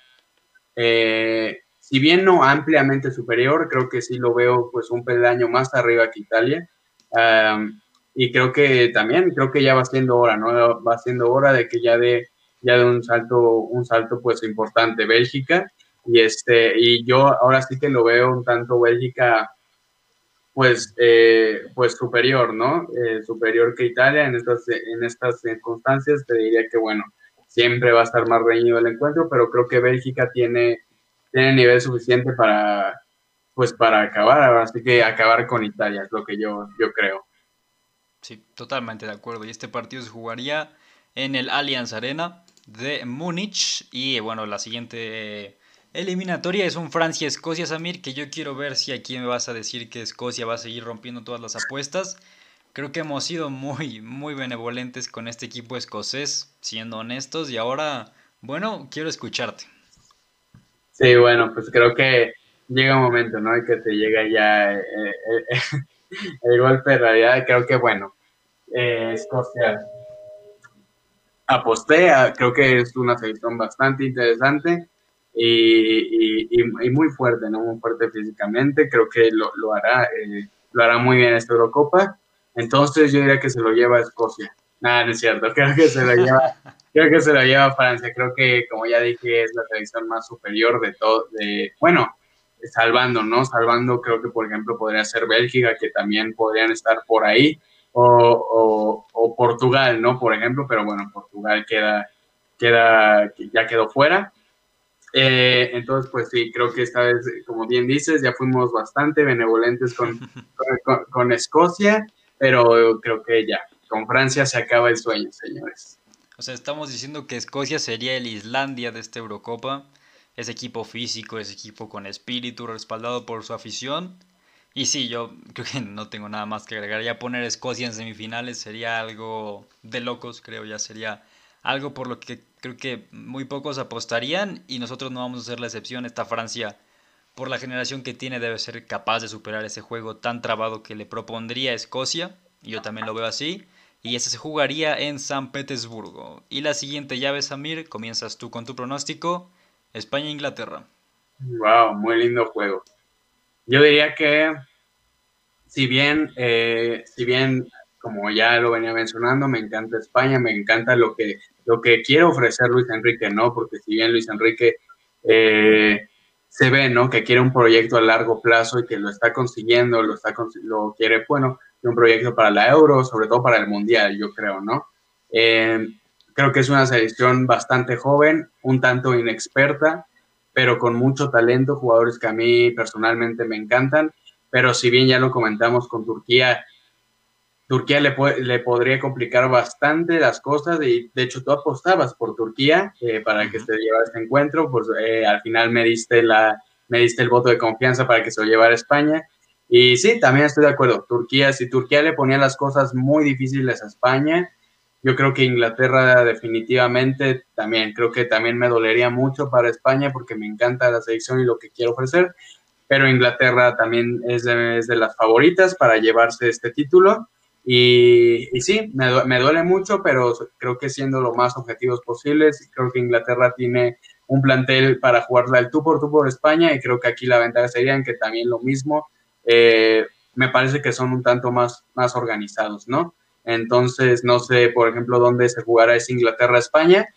eh, si bien no ampliamente superior, creo que sí lo veo pues un peldaño más arriba que Italia. y creo que también, creo que ya va siendo hora, ¿no? Va siendo hora de que ya de, ya de un salto, un salto pues importante Bélgica. Y este, y yo ahora sí que lo veo un tanto Bélgica pues, eh, pues superior, ¿no? Eh, superior que Italia en estas, en estas circunstancias, te diría que bueno, siempre va a estar más reñido el encuentro, pero creo que Bélgica tiene, tiene nivel suficiente para, pues para acabar, así que acabar con Italia es lo que yo, yo creo. Sí, totalmente de acuerdo. Y este partido se jugaría en el Allianz Arena de Múnich. Y bueno, la siguiente eliminatoria es un Francia-Escocia, Samir, que yo quiero ver si aquí me vas a decir que Escocia va a seguir rompiendo todas las apuestas. Creo que hemos sido muy, muy benevolentes con este equipo escocés, siendo honestos, y ahora, bueno, quiero escucharte. Sí, bueno, pues creo que llega un momento, ¿no? Y que te llega ya eh, eh, [laughs] el golpe de realidad. Creo que, bueno, eh, Escocia aposté, creo que es una selección bastante interesante y, y, muy fuerte, ¿no? Muy fuerte físicamente. Creo que lo, lo hará, lo hará muy bien esta Eurocopa. Entonces yo diría que se lo lleva a Escocia. Nada, no es cierto. [laughs] Creo que se lo lleva, creo que se lo lleva a Francia. Creo que, como ya dije, es la selección más superior de todo. De, bueno, salvando, ¿no? Salvando, creo que por ejemplo podría ser Bélgica, que también podrían estar por ahí. o, o, Portugal, ¿no? Por ejemplo, pero bueno, Portugal queda, queda, ya quedó fuera. Eh, entonces, pues sí, creo que esta vez, como bien dices, ya fuimos bastante benevolentes [laughs] con, con, Escocia, pero creo que ya, con Francia se acaba el sueño, señores. O sea, estamos diciendo que Escocia sería el Islandia de esta Eurocopa. Es equipo físico, es equipo con espíritu, respaldado por su afición. Y sí, yo creo que no tengo nada más que agregar. Ya poner Escocia en semifinales sería algo de locos, creo, ya sería algo por lo que creo que muy pocos apostarían y nosotros no vamos a ser la excepción. Esta Francia, por la generación que tiene, debe ser capaz de superar ese juego tan trabado que le propondría Escocia. Yo también lo veo así. Y ese se jugaría en San Petersburgo. Y la siguiente llave, Samir, comienzas tú con tu pronóstico. España-Inglaterra. Wow, muy lindo juego. Yo diría que si bien, eh, si bien como ya lo venía mencionando, me encanta España, me encanta lo que, lo que quiere ofrecer Luis Enrique, ¿no? Porque si bien Luis Enrique eh, se ve, ¿no? Que quiere un proyecto a largo plazo y que lo está consiguiendo, lo, está, lo quiere, bueno, un proyecto para la Euro, sobre todo para el Mundial, yo creo, ¿no? Eh, creo que es una selección bastante joven, un tanto inexperta, pero con mucho talento, jugadores que a mí personalmente me encantan, pero si bien ya lo comentamos con Turquía, Turquía le, le podría complicar bastante las cosas y de hecho tú apostabas por Turquía eh, para que se llevara este encuentro, pues eh, al final me diste, la, me diste el voto de confianza para que se lo llevara España. Y sí, también estoy de acuerdo. Turquía, si Turquía le ponía las cosas muy difíciles a España, yo creo que Inglaterra definitivamente también, creo que también me dolería mucho para España porque me encanta la selección y lo que quiero ofrecer, pero Inglaterra también es de, es de las favoritas para llevarse este título. Y, sí, me, duele mucho, pero creo que siendo lo más objetivos posibles, creo que Inglaterra tiene un plantel para jugarla el tú por tú por España y creo que aquí la ventaja sería en que también lo mismo, eh, me parece que son un tanto más, más organizados, ¿no? Entonces, no sé, por ejemplo, dónde se jugará es Inglaterra-España,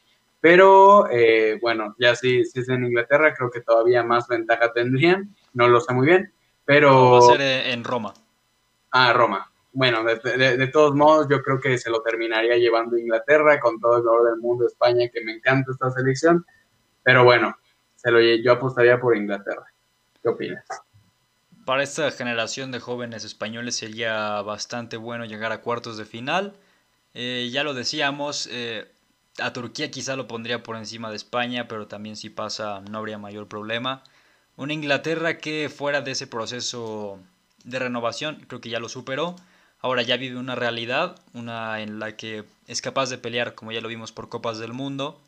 pero eh, bueno, ya si, si es en Inglaterra, creo que todavía más ventaja tendrían, no lo sé muy bien, pero... Va a ser en Roma. Ah, Roma, bueno, de, todos modos, yo creo que se lo terminaría llevando Inglaterra con todo el orden del mundo, España, que me encanta esta selección. Pero bueno, se lo, yo apostaría por Inglaterra. ¿Qué opinas? Para esta generación de jóvenes españoles sería bastante bueno llegar a cuartos de final. Eh, ya lo decíamos, eh, a Turquía quizá lo pondría por encima de España, pero también si pasa no habría mayor problema. Una Inglaterra que fuera de ese proceso de renovación, creo que ya lo superó ahora ya vive una realidad, una en la que es capaz de pelear, como ya lo vimos, por Copas del Mundo,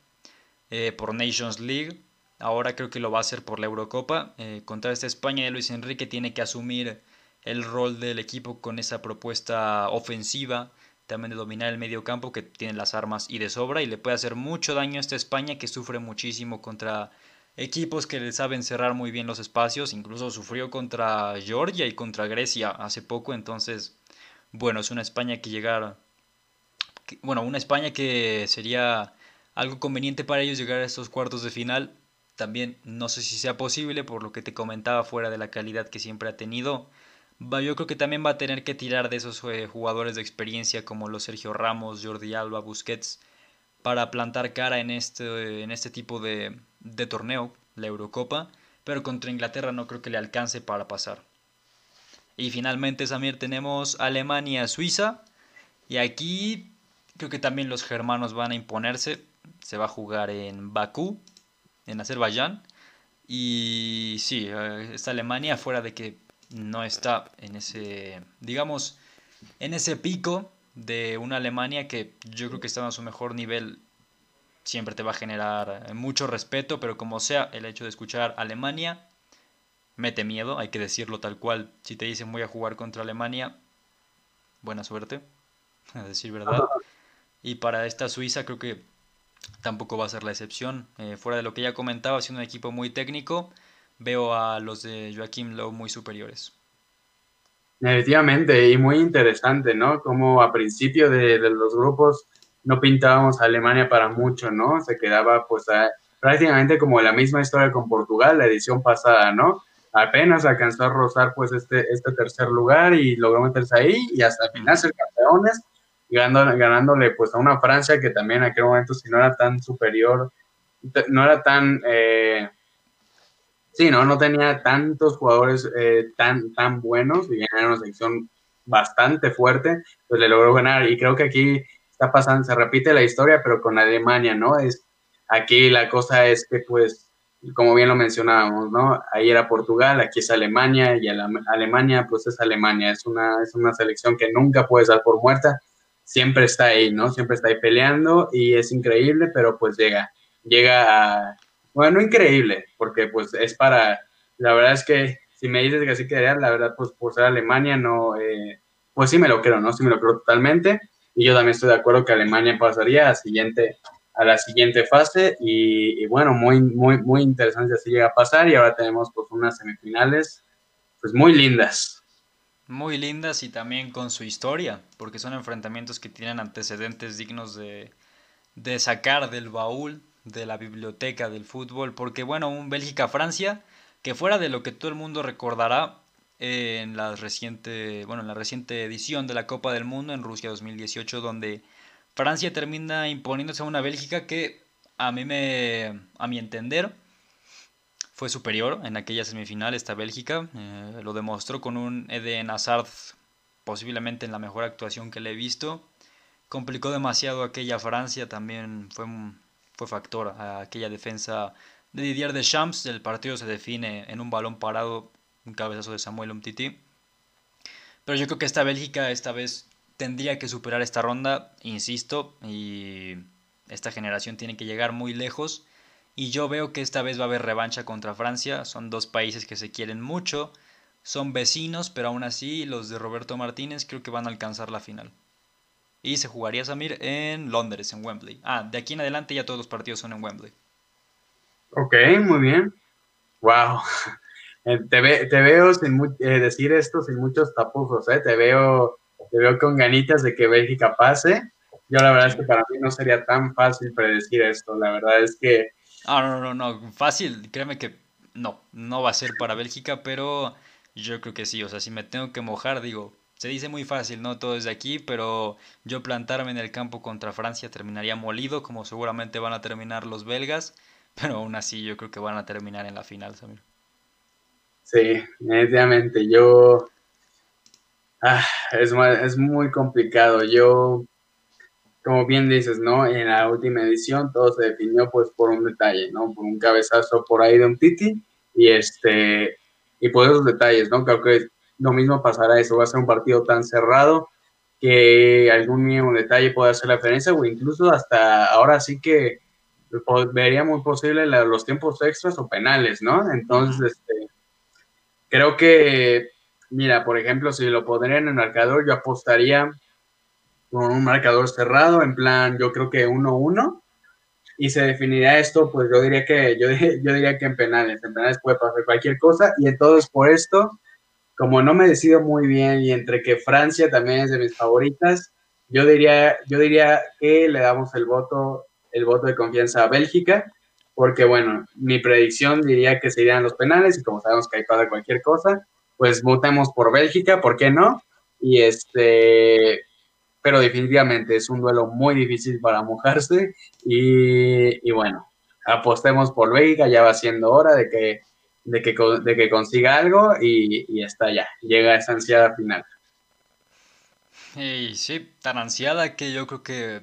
eh, por Nations League, ahora creo que lo va a hacer por la Eurocopa. Eh, contra esta España Luis Enrique tiene que asumir el rol del equipo con esa propuesta ofensiva, también de dominar el medio campo, que tiene las armas y de sobra, y le puede hacer mucho daño a esta España que sufre muchísimo contra equipos que le saben cerrar muy bien los espacios, incluso sufrió contra Georgia y contra Grecia hace poco, entonces bueno, es una España que llegar, bueno, una España que sería algo conveniente para ellos llegar a estos cuartos de final. También no sé si sea posible, por lo que te comentaba, fuera de la calidad que siempre ha tenido. Yo creo que también va a tener que tirar de esos eh, jugadores de experiencia como los Sergio Ramos, Jordi Alba, Busquets, para plantar cara en este, en este tipo de, de torneo, la Eurocopa. Pero contra Inglaterra no creo que le alcance para pasar. Y finalmente, Samir, tenemos Alemania-Suiza. Y aquí creo que también los germanos van a imponerse. Se va a jugar en Bakú, en Azerbaiyán. Y sí, eh, esta Alemania, fuera de que no está en ese, digamos, en ese pico de una Alemania que yo creo que está en su mejor nivel, siempre te va a generar mucho respeto, pero como sea, el hecho de escuchar Alemania mete miedo, hay que decirlo tal cual. Si te dicen voy a jugar contra Alemania, buena suerte, [laughs] a decir verdad. Y para esta Suiza creo que tampoco va a ser la excepción. Eh, fuera de lo que ya comentaba, siendo un equipo muy técnico, veo a los de Joaquim Lowe muy superiores. Efectivamente, y muy interesante, ¿no? Como a principio de, los grupos no pintábamos a Alemania para mucho, ¿no? Se quedaba pues prácticamente como la misma historia con Portugal, la edición pasada, ¿no? Apenas alcanzó a rozar pues este, este tercer lugar y logró meterse ahí y hasta el final ser campeones, ganándole pues a una Francia que también en aquel momento si no era tan superior, no era tan... Eh, sí, ¿no? No tenía tantos jugadores eh, tan, tan buenos y era una selección bastante fuerte, pues le logró ganar. Y creo que aquí está pasando, se repite la historia, pero con Alemania, ¿no? Es, aquí la cosa es que, pues, como bien lo mencionábamos, ¿no? Ahí era Portugal, aquí es Alemania, y Alemania, pues es Alemania, es una, es una selección que nunca puedes dar por muerta, siempre está ahí, ¿no? Siempre está ahí peleando y es increíble, pero pues llega, llega a, bueno, increíble, porque pues es para, la verdad es que si me dices que así quedaría, la verdad, pues por ser Alemania, no, eh, pues sí me lo creo, ¿no? Sí me lo creo totalmente. Y yo también estoy de acuerdo que Alemania pasaría a, siguiente, a la siguiente fase. Y, bueno, muy, muy, muy interesante si llega a pasar. Y ahora tenemos pues unas semifinales, pues muy lindas. Muy lindas y también con su historia, porque son enfrentamientos que tienen antecedentes dignos de, de sacar del baúl de la biblioteca del fútbol, porque bueno, un Bélgica-Francia que fuera de lo que todo el mundo recordará en la reciente, bueno, en la reciente edición de la Copa del Mundo en Rusia 2018 donde Francia termina imponiéndose a una Bélgica que a mí me a mi entender fue superior en aquella semifinal esta Bélgica, eh, lo demostró con un Eden Hazard posiblemente en la mejor actuación que le he visto. Complicó demasiado aquella Francia, también fue, fue factor a aquella defensa de Didier Deschamps. El partido se define en un balón parado, un cabezazo de Samuel Umtiti. Pero yo creo que esta Bélgica esta vez tendría que superar esta ronda, insisto, y esta generación tiene que llegar muy lejos. Y yo veo que esta vez va a haber revancha contra Francia. Son dos países que se quieren mucho, son vecinos, pero aún así los de Roberto Martínez creo que van a alcanzar la final. Y se jugaría Samir en Londres, en Wembley. Ah, de aquí en adelante ya todos los partidos son en Wembley. Ok, muy bien. Wow. [laughs] Eh, te, veo sin eh, decir esto sin muchos tapujos, ¿eh? Te veo, te veo con ganitas de que Bélgica pase. Yo la verdad es que para mí no sería tan fácil predecir esto. La verdad es que... Ah, no, no, no, fácil. Créeme que no, no va a ser para Bélgica, pero yo creo que sí. O sea, si me tengo que mojar, digo, se dice muy fácil, ¿no? Todo desde aquí, pero yo plantarme en el campo contra Francia terminaría molido, como seguramente van a terminar los belgas. Pero aún así yo creo que van a terminar en la final, Samir. Sí, definitivamente. Yo... Ah, es, es muy complicado. Yo, como bien dices, ¿no? En la última edición todo se definió pues por un detalle, ¿no? Por un cabezazo por ahí de un Titi y este... Y por esos detalles, ¿no? Creo que lo mismo pasará eso. Va a ser un partido tan cerrado que algún mínimo detalle puede hacer la diferencia o incluso hasta ahora sí que vería muy posible los tiempos extras o penales, ¿no? Entonces, este, creo que, mira, por ejemplo, si lo pondría en el marcador, yo apostaría con un marcador cerrado, en plan, yo creo que 1-1, y se definiría esto, pues yo diría que, yo, yo diría que en penales, en penales puede pasar cualquier cosa, y entonces por esto, como no me decido muy bien, y entre que Francia también es de mis favoritas, yo diría, yo diría que le damos el voto el voto de confianza a Bélgica, porque bueno, mi predicción diría que serían los penales y como sabemos que hay para cualquier cosa, pues votemos por Bélgica, ¿por qué no? Y este, pero definitivamente es un duelo muy difícil para mojarse y, bueno, apostemos por Bélgica, ya va siendo hora de que, de que, de que consiga algo y, y está ya, llega esa ansiada final. Y sí, tan ansiada que yo creo que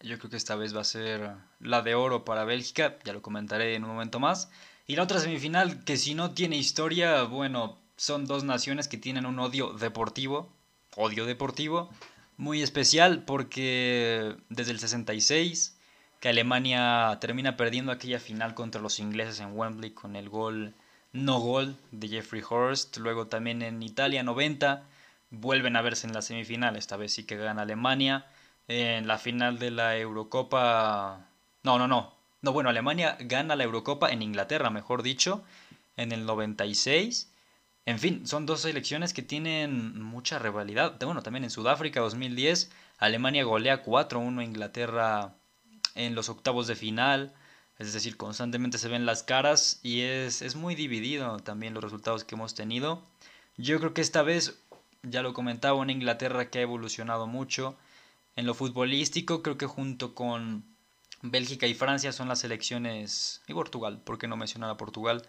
yo creo que esta vez va a ser la de oro para Bélgica, ya lo comentaré en un momento más. Y la otra semifinal, que si no tiene historia, bueno, son dos naciones que tienen un odio deportivo, odio deportivo, muy especial porque desde el 66, que Alemania termina perdiendo aquella final contra los ingleses en Wembley con el gol no gol de Jeffrey Horst, luego también en Italia 90, vuelven a verse en la semifinal, esta vez sí que gana Alemania en la final de la Eurocopa. No, no, no. No, bueno, Alemania gana la Eurocopa en Inglaterra, mejor dicho, en el 96. En fin, son dos selecciones que tienen mucha rivalidad. Bueno, también en Sudáfrica 2010, Alemania golea 4-1 a Inglaterra en los octavos de final. Es decir, constantemente se ven las caras y es, es muy dividido también los resultados que hemos tenido. Yo creo que esta vez ya lo comentaba, una Inglaterra que ha evolucionado mucho. En lo futbolístico, creo que junto con Bélgica y Francia son las selecciones, y Portugal, ¿por qué no mencionar a Portugal?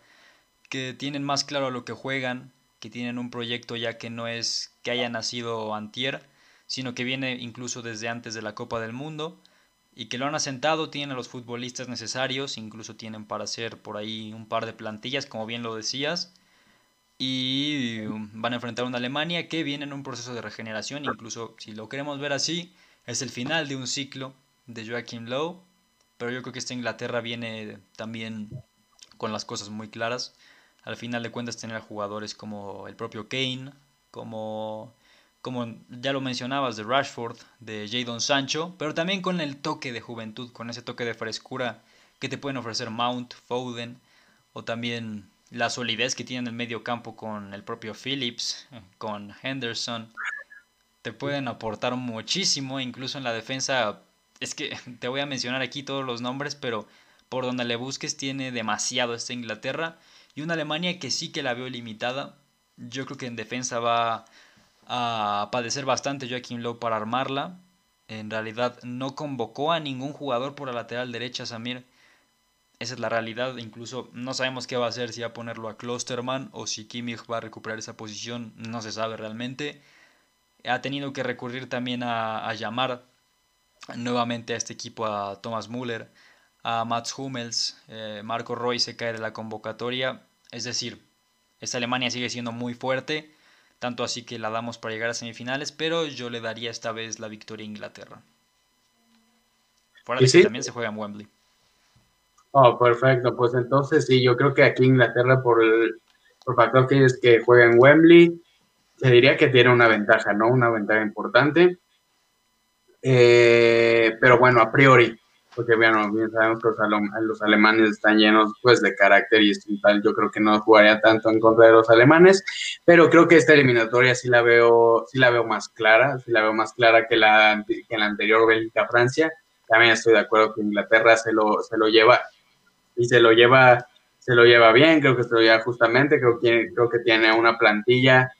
Que tienen más claro lo que juegan, que tienen un proyecto ya que no es que haya nacido antier, sino que viene incluso desde antes de la Copa del Mundo y que lo han asentado, tienen a los futbolistas necesarios, incluso tienen para hacer por ahí un par de plantillas, como bien lo decías, y van a enfrentar a una Alemania que viene en un proceso de regeneración, incluso si lo queremos ver así, es el final de un ciclo de Joachim Lowe, pero yo creo que esta Inglaterra viene también con las cosas muy claras. Al final de cuentas tener jugadores como el propio Kane, como como ya lo mencionabas, de Rashford, de Jadon Sancho, pero también con el toque de juventud, con ese toque de frescura que te pueden ofrecer Mount, Foden, o también la solidez que tiene en el medio campo con el propio Phillips, con Henderson. Te pueden aportar muchísimo, incluso en la defensa. Es que [laughs] te voy a mencionar aquí todos los nombres, pero por donde le busques tiene demasiado esta Inglaterra. Y una Alemania que sí que la veo limitada. Yo creo que en defensa va a padecer bastante Joaquín Lowe para armarla. En realidad no convocó a ningún jugador por la lateral derecha, Samir. Esa es la realidad. Incluso no sabemos qué va a hacer, si va a ponerlo a Klosterman o si Kimmich va a recuperar esa posición. No se sabe realmente. Ha tenido que recurrir también a, llamar nuevamente a este equipo a Thomas Müller, a Mats Hummels. Eh, Marco Roy se cae de la convocatoria. Es decir, esta Alemania sigue siendo muy fuerte tanto así que la damos para llegar a semifinales, pero yo le daría esta vez la victoria a Inglaterra. Fuera de que también se juega en Wembley. Oh, perfecto. Pues entonces sí, yo creo que aquí Inglaterra, por el por factor que es que juega en Wembley, se diría que tiene una ventaja, ¿no? Una ventaja importante. Eh, pero bueno, a priori, porque bien sabemos que los, alemanes están llenos pues de carácter y tal, yo creo que no jugaría tanto en contra de los alemanes, pero creo que esta eliminatoria sí la veo, sí la veo más clara, sí la veo más clara que la, que la anterior Bélgica-Francia, también estoy de acuerdo que Inglaterra se lo, se lo lleva y se lo lleva se lo lleva bien, creo que se lo lleva justamente, creo que, creo que tiene una plantilla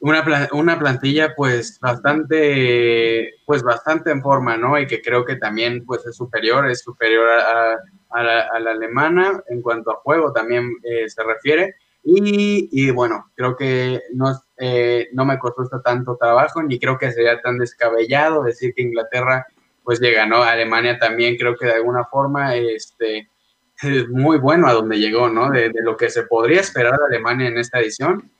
una, una plantilla pues bastante, pues bastante en forma, ¿no? Y que creo que también pues es superior, es superior a, la, alemana en cuanto a juego también eh, se refiere. Y, y, bueno, creo que no, eh, no me costó tanto trabajo, ni creo que sería tan descabellado decir que Inglaterra pues llega, ¿no? Alemania también creo que de alguna forma este, es muy bueno a donde llegó, ¿no? De, de lo que se podría esperar de Alemania en esta edición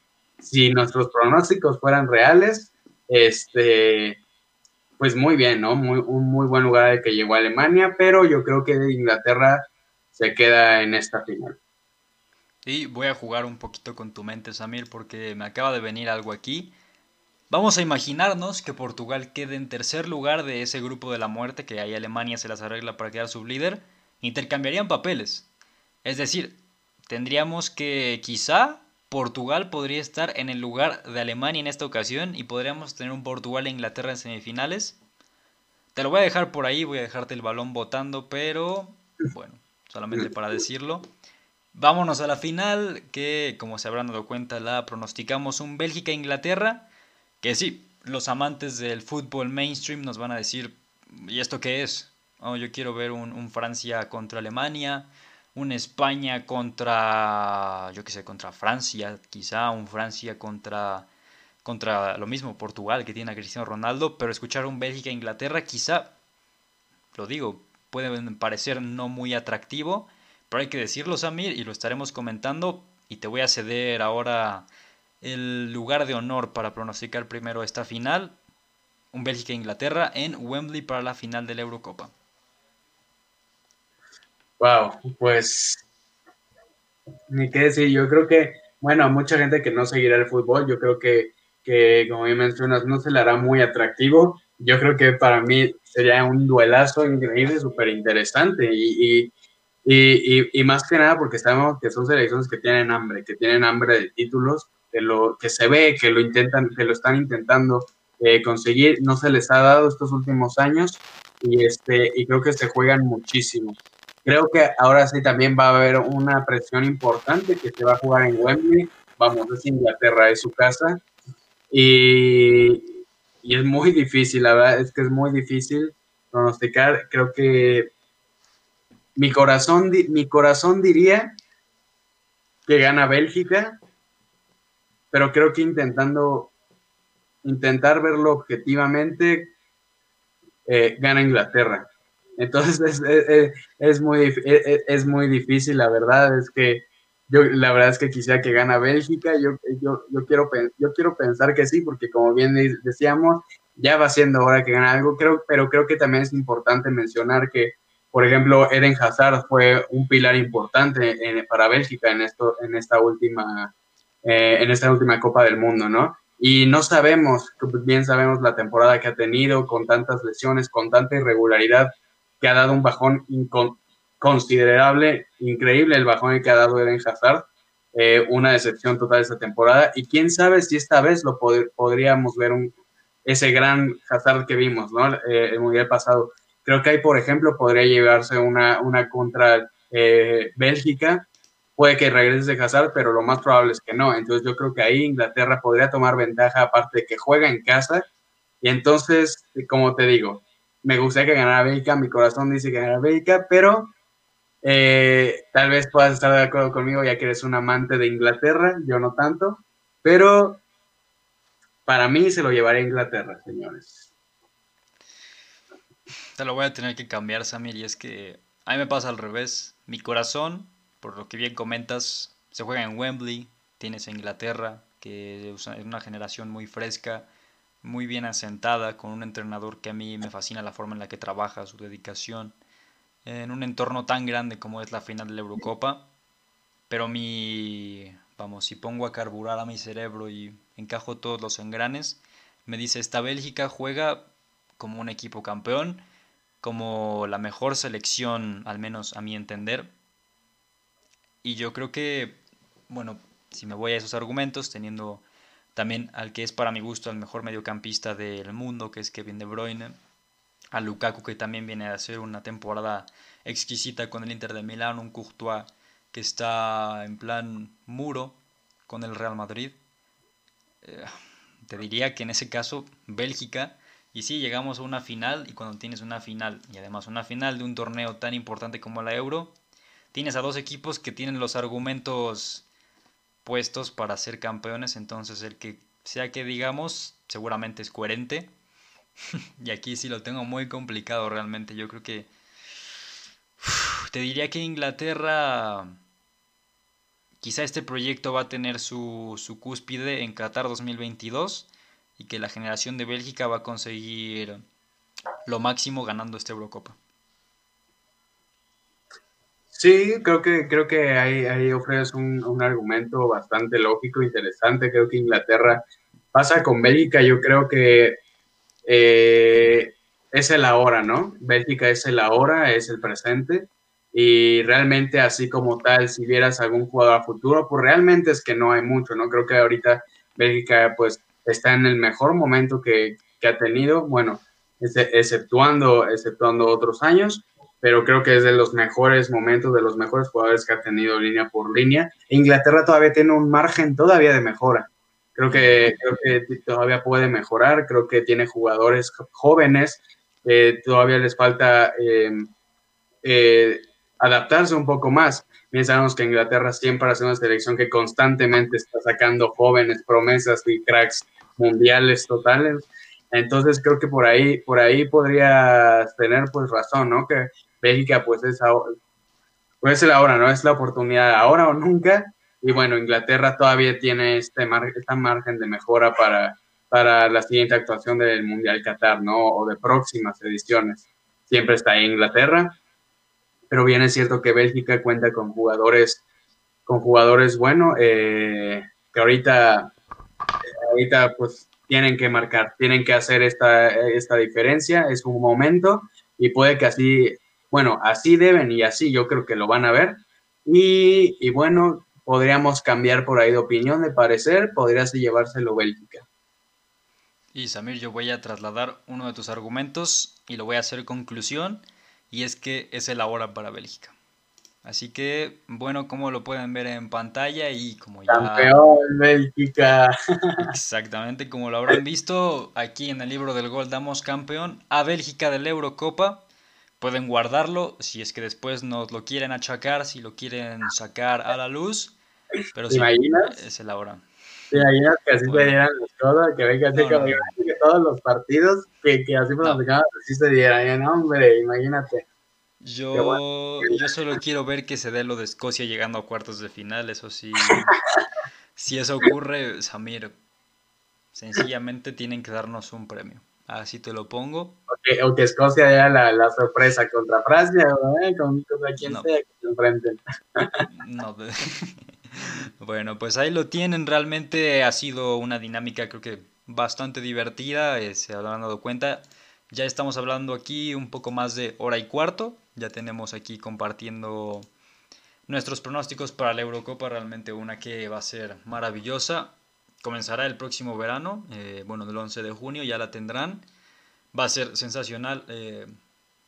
si nuestros pronósticos fueran reales, este, pues muy bien, ¿no? Muy, un muy buen lugar de que llegó Alemania, pero yo creo que Inglaterra se queda en esta final. Y voy a jugar un poquito con tu mente, Samir, porque me acaba de venir algo aquí. Vamos a imaginarnos que Portugal quede en tercer lugar de ese grupo de la muerte, que ahí Alemania se las arregla para quedar sublíder. Intercambiarían papeles. Es decir, tendríamos que quizá Portugal podría estar en el lugar de Alemania en esta ocasión y podríamos tener un Portugal e Inglaterra en semifinales. Te lo voy a dejar por ahí, voy a dejarte el balón botando, pero bueno, solamente para decirlo. Vámonos a la final, que como se habrán dado cuenta la pronosticamos un Bélgica-Inglaterra, que sí, los amantes del fútbol mainstream nos van a decir, ¿y esto qué es? Oh, yo quiero ver un Francia contra Alemania, un España contra, yo qué sé, contra Francia, quizá un Francia contra, contra lo mismo Portugal que tiene a Cristiano Ronaldo, pero escuchar un Bélgica-Inglaterra quizá, lo digo, puede parecer no muy atractivo, pero hay que decirlo Samir y lo estaremos comentando y te voy a ceder ahora el lugar de honor para pronosticar primero esta final, un Bélgica-Inglaterra en Wembley para la final de la Eurocopa. Wow, pues ni qué decir, yo creo que, bueno, a mucha gente que no seguirá el fútbol, yo creo que, como bien mencionas, no se le hará muy atractivo. Yo creo que para mí sería un duelazo increíble, súper interesante y, y, y, más que nada porque sabemos que son selecciones que tienen hambre, que tienen hambre de títulos, que, lo, que se ve que lo intentan, que lo están intentando eh, conseguir, no se les ha dado estos últimos años y, este, y creo que se juegan muchísimo. Creo que ahora sí también va a haber una presión importante que se va a jugar en Wembley. Vamos, es Inglaterra, es su casa. Y, y es muy difícil, la verdad es que es muy difícil pronosticar. Creo que mi corazón, mi corazón diría que gana Bélgica, pero creo que intentando intentar verlo objetivamente, eh, gana Inglaterra. Entonces es, muy, es, muy difícil, la verdad es que yo la verdad es que quisiera que gana Bélgica, yo, yo, yo, quiero, yo quiero pensar que sí, porque como bien decíamos, ya va siendo hora que gane algo, creo, pero creo que también es importante mencionar que, por ejemplo, Eden Hazard fue un pilar importante para Bélgica en, esto, en, esta última, eh, en esta última Copa del Mundo, ¿no? Y no sabemos, bien sabemos la temporada que ha tenido, con tantas lesiones, con tanta irregularidad, que ha dado un bajón considerable, increíble el bajón que ha dado Eden Hazard, eh, una decepción total esta temporada, y quién sabe si esta vez lo podríamos ver un, ese gran Hazard que vimos, ¿no? Eh, el Mundial pasado. Creo que ahí, por ejemplo, podría llevarse una, una contra eh, Bélgica, puede que regrese Hazard, pero lo más probable es que no. Entonces yo creo que ahí Inglaterra podría tomar ventaja, aparte de que juega en casa, y entonces, como te digo, me gustaría que ganara Bélgica, mi corazón dice que ganara Bélgica, pero eh, tal vez puedas estar de acuerdo conmigo ya que eres un amante de Inglaterra, yo no tanto, pero para mí se lo llevaré a Inglaterra, señores. Te lo voy a tener que cambiar, Samir, y es que a mí me pasa al revés. Mi corazón, por lo que bien comentas, se juega en Wembley, tienes a Inglaterra, que es una generación muy fresca, muy bien asentada, con un entrenador que a mí me fascina la forma en la que trabaja, su dedicación, en un entorno tan grande como es la final de la Eurocopa. Pero mi, vamos, si pongo a carburar a mi cerebro y encajo todos los engranes. Me dice, esta Bélgica juega como un equipo campeón, como la mejor selección, al menos a mi entender. Y yo creo que, bueno, si me voy a esos argumentos, teniendo también al que es para mi gusto el mejor mediocampista del mundo, que es Kevin De Bruyne, a Lukaku, que también viene a hacer una temporada exquisita con el Inter de Milán, un Courtois que está en plan muro con el Real Madrid. Eh, te diría que en ese caso Bélgica, y si llegamos a una final, y cuando tienes una final, y además una final de un torneo tan importante como la Euro, tienes a dos equipos que tienen los argumentos puestos para ser campeones, entonces el que sea que digamos, seguramente es coherente. [laughs] y aquí sí lo tengo muy complicado realmente. Yo creo que... te diría que Inglaterra Quizá este proyecto va a tener su, cúspide en Qatar 2022 y que la generación de Bélgica va a conseguir lo máximo ganando esta Eurocopa. Sí, creo que, creo que ahí, ahí ofreces un, argumento bastante lógico, interesante. Creo que Inglaterra pasa con Bélgica. Yo creo que eh, es el ahora, ¿no? Bélgica es el ahora, es el presente y realmente así como tal, si vieras algún jugador a futuro, pues realmente es que no hay mucho, ¿no? Creo que ahorita Bélgica pues está en el mejor momento que, ha tenido, bueno, exceptuando, exceptuando otros años, pero creo que es de los mejores momentos, de los mejores jugadores que ha tenido línea por línea. Inglaterra todavía tiene un margen todavía de mejora. Creo que, creo que todavía puede mejorar, creo que tiene jugadores jóvenes, eh, todavía les falta eh, eh, adaptarse un poco más. Bien que Inglaterra siempre hace una selección que constantemente está sacando jóvenes, promesas y cracks mundiales totales. Entonces creo que por ahí, por ahí podrías tener pues razón, ¿no? Que Bélgica pues es ahora, pues es la hora, ¿no? Es la oportunidad ahora o nunca. Y bueno, Inglaterra todavía tiene este, mar, este margen de mejora para, para la siguiente actuación del Mundial Qatar, ¿no? O de próximas ediciones. Siempre está ahí Inglaterra pero bien es cierto que Bélgica cuenta con jugadores, con jugadores bueno, eh, que ahorita, ahorita pues tienen que marcar, tienen que hacer esta, esta diferencia, es un momento y puede que así, bueno, así deben y así yo creo que lo van a ver. Y, y bueno, podríamos cambiar por ahí de opinión, de parecer, podría llevárselo Bélgica. Y Samir, yo voy a trasladar uno de tus argumentos y lo voy a hacer conclusión y es que es el ahora para Bélgica. Así que, bueno, como lo pueden ver en pantalla y como ya... Campeón Bélgica. [laughs] Exactamente, como lo habrán visto, aquí en el libro del gol damos campeón a Bélgica de la Eurocopa. Pueden guardarlo si es que después nos lo quieren achacar, si lo quieren sacar a la luz. Pero ¿Te imaginas? es el ahora. ¿Te imaginas que así se dieran los codos? Que venga así como que todos los partidos que, que así pronosticaban así se dieran. hombre, imagínate. Yo, yo solo quiero ver que se dé lo de Escocia llegando a cuartos de final, eso sí. si eso ocurre, Samir, sencillamente tienen que darnos un premio. Así te lo pongo. O que, Escocia haya la, la, sorpresa contra Francia, ¿eh? contra quien sea que se enfrenten. [laughs] no, [laughs] bueno, pues ahí lo tienen. Realmente ha sido una dinámica, creo que bastante divertida. Eh, se habrán dado cuenta. Ya estamos hablando aquí un poco más de hora y cuarto. Ya tenemos aquí compartiendo nuestros pronósticos para la Eurocopa. Realmente una que va a ser maravillosa. Comenzará el próximo verano, eh, bueno, el 11 de junio ya la tendrán. Va a ser sensacional. Eh,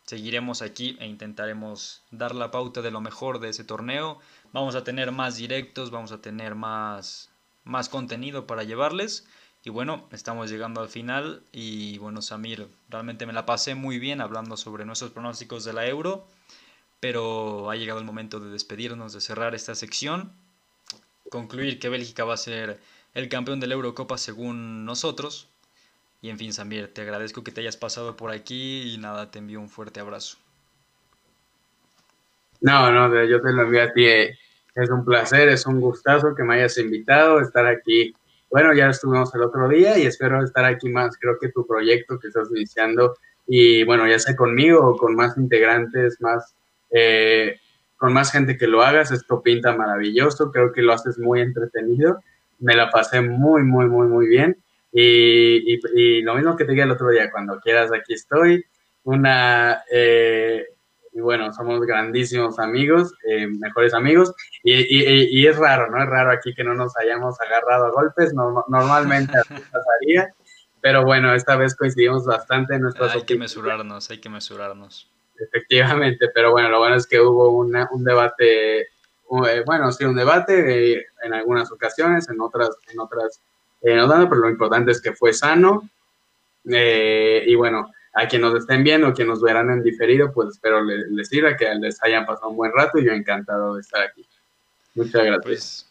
seguiremos aquí e intentaremos dar la pauta de lo mejor de ese torneo. Vamos a tener más directos, vamos a tener más, más contenido para llevarles. Y bueno, estamos llegando al final y bueno, Samir, realmente me la pasé muy bien hablando sobre nuestros pronósticos de la Euro, pero ha llegado el momento de despedirnos, de cerrar esta sección, concluir que Bélgica va a ser el campeón de la Eurocopa según nosotros. Y en fin, Samir, te agradezco que te hayas pasado por aquí y nada, te envío un fuerte abrazo. No, no, yo te lo envío a ti. Eh, es un placer, es un gustazo que me hayas invitado a estar aquí bueno, ya estuvimos el otro día y espero estar aquí más. Creo que tu proyecto que estás iniciando y bueno, ya sea conmigo o con más integrantes, más, eh, con más gente que lo hagas, esto pinta maravilloso. Creo que lo haces muy entretenido. Me la pasé muy, muy, muy, muy bien. Y, y, lo mismo que te dije el otro día, cuando quieras, aquí estoy. Una, eh, y bueno, somos grandísimos amigos, eh, mejores amigos, y, y, y, es raro, ¿no? Es raro aquí que no nos hayamos agarrado a golpes, no, normalmente así [laughs] pasaría, pero bueno, esta vez coincidimos bastante en nuestras Hay que mesurarnos, hay que mesurarnos. Efectivamente, pero bueno, lo bueno es que hubo una, un debate, bueno, sí, un debate eh, en algunas ocasiones, en otras, en otras, no tanto, pero lo importante es que fue sano, y bueno, a quien nos estén viendo, quien nos verán en diferido, pues espero les, sirva, que les hayan pasado un buen rato y yo encantado de estar aquí. Muchas gracias. Pues,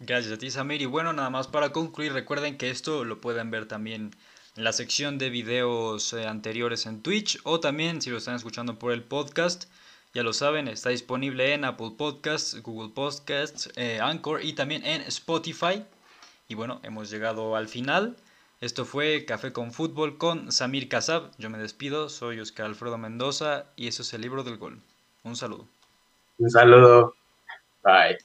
gracias a ti, Samir. Y bueno, nada más para concluir, recuerden que esto lo pueden ver también en la sección de videos eh, anteriores en Twitch o también si lo están escuchando por el podcast. Ya lo saben, está disponible en Apple Podcasts, Google Podcasts, eh, Anchor y también en Spotify. Y bueno, hemos llegado al final. Esto fue Café con Fútbol con Samir Casab. Yo me despido, soy Oscar Alfredo Mendoza y eso es el libro del gol. Un saludo. Un saludo. Bye.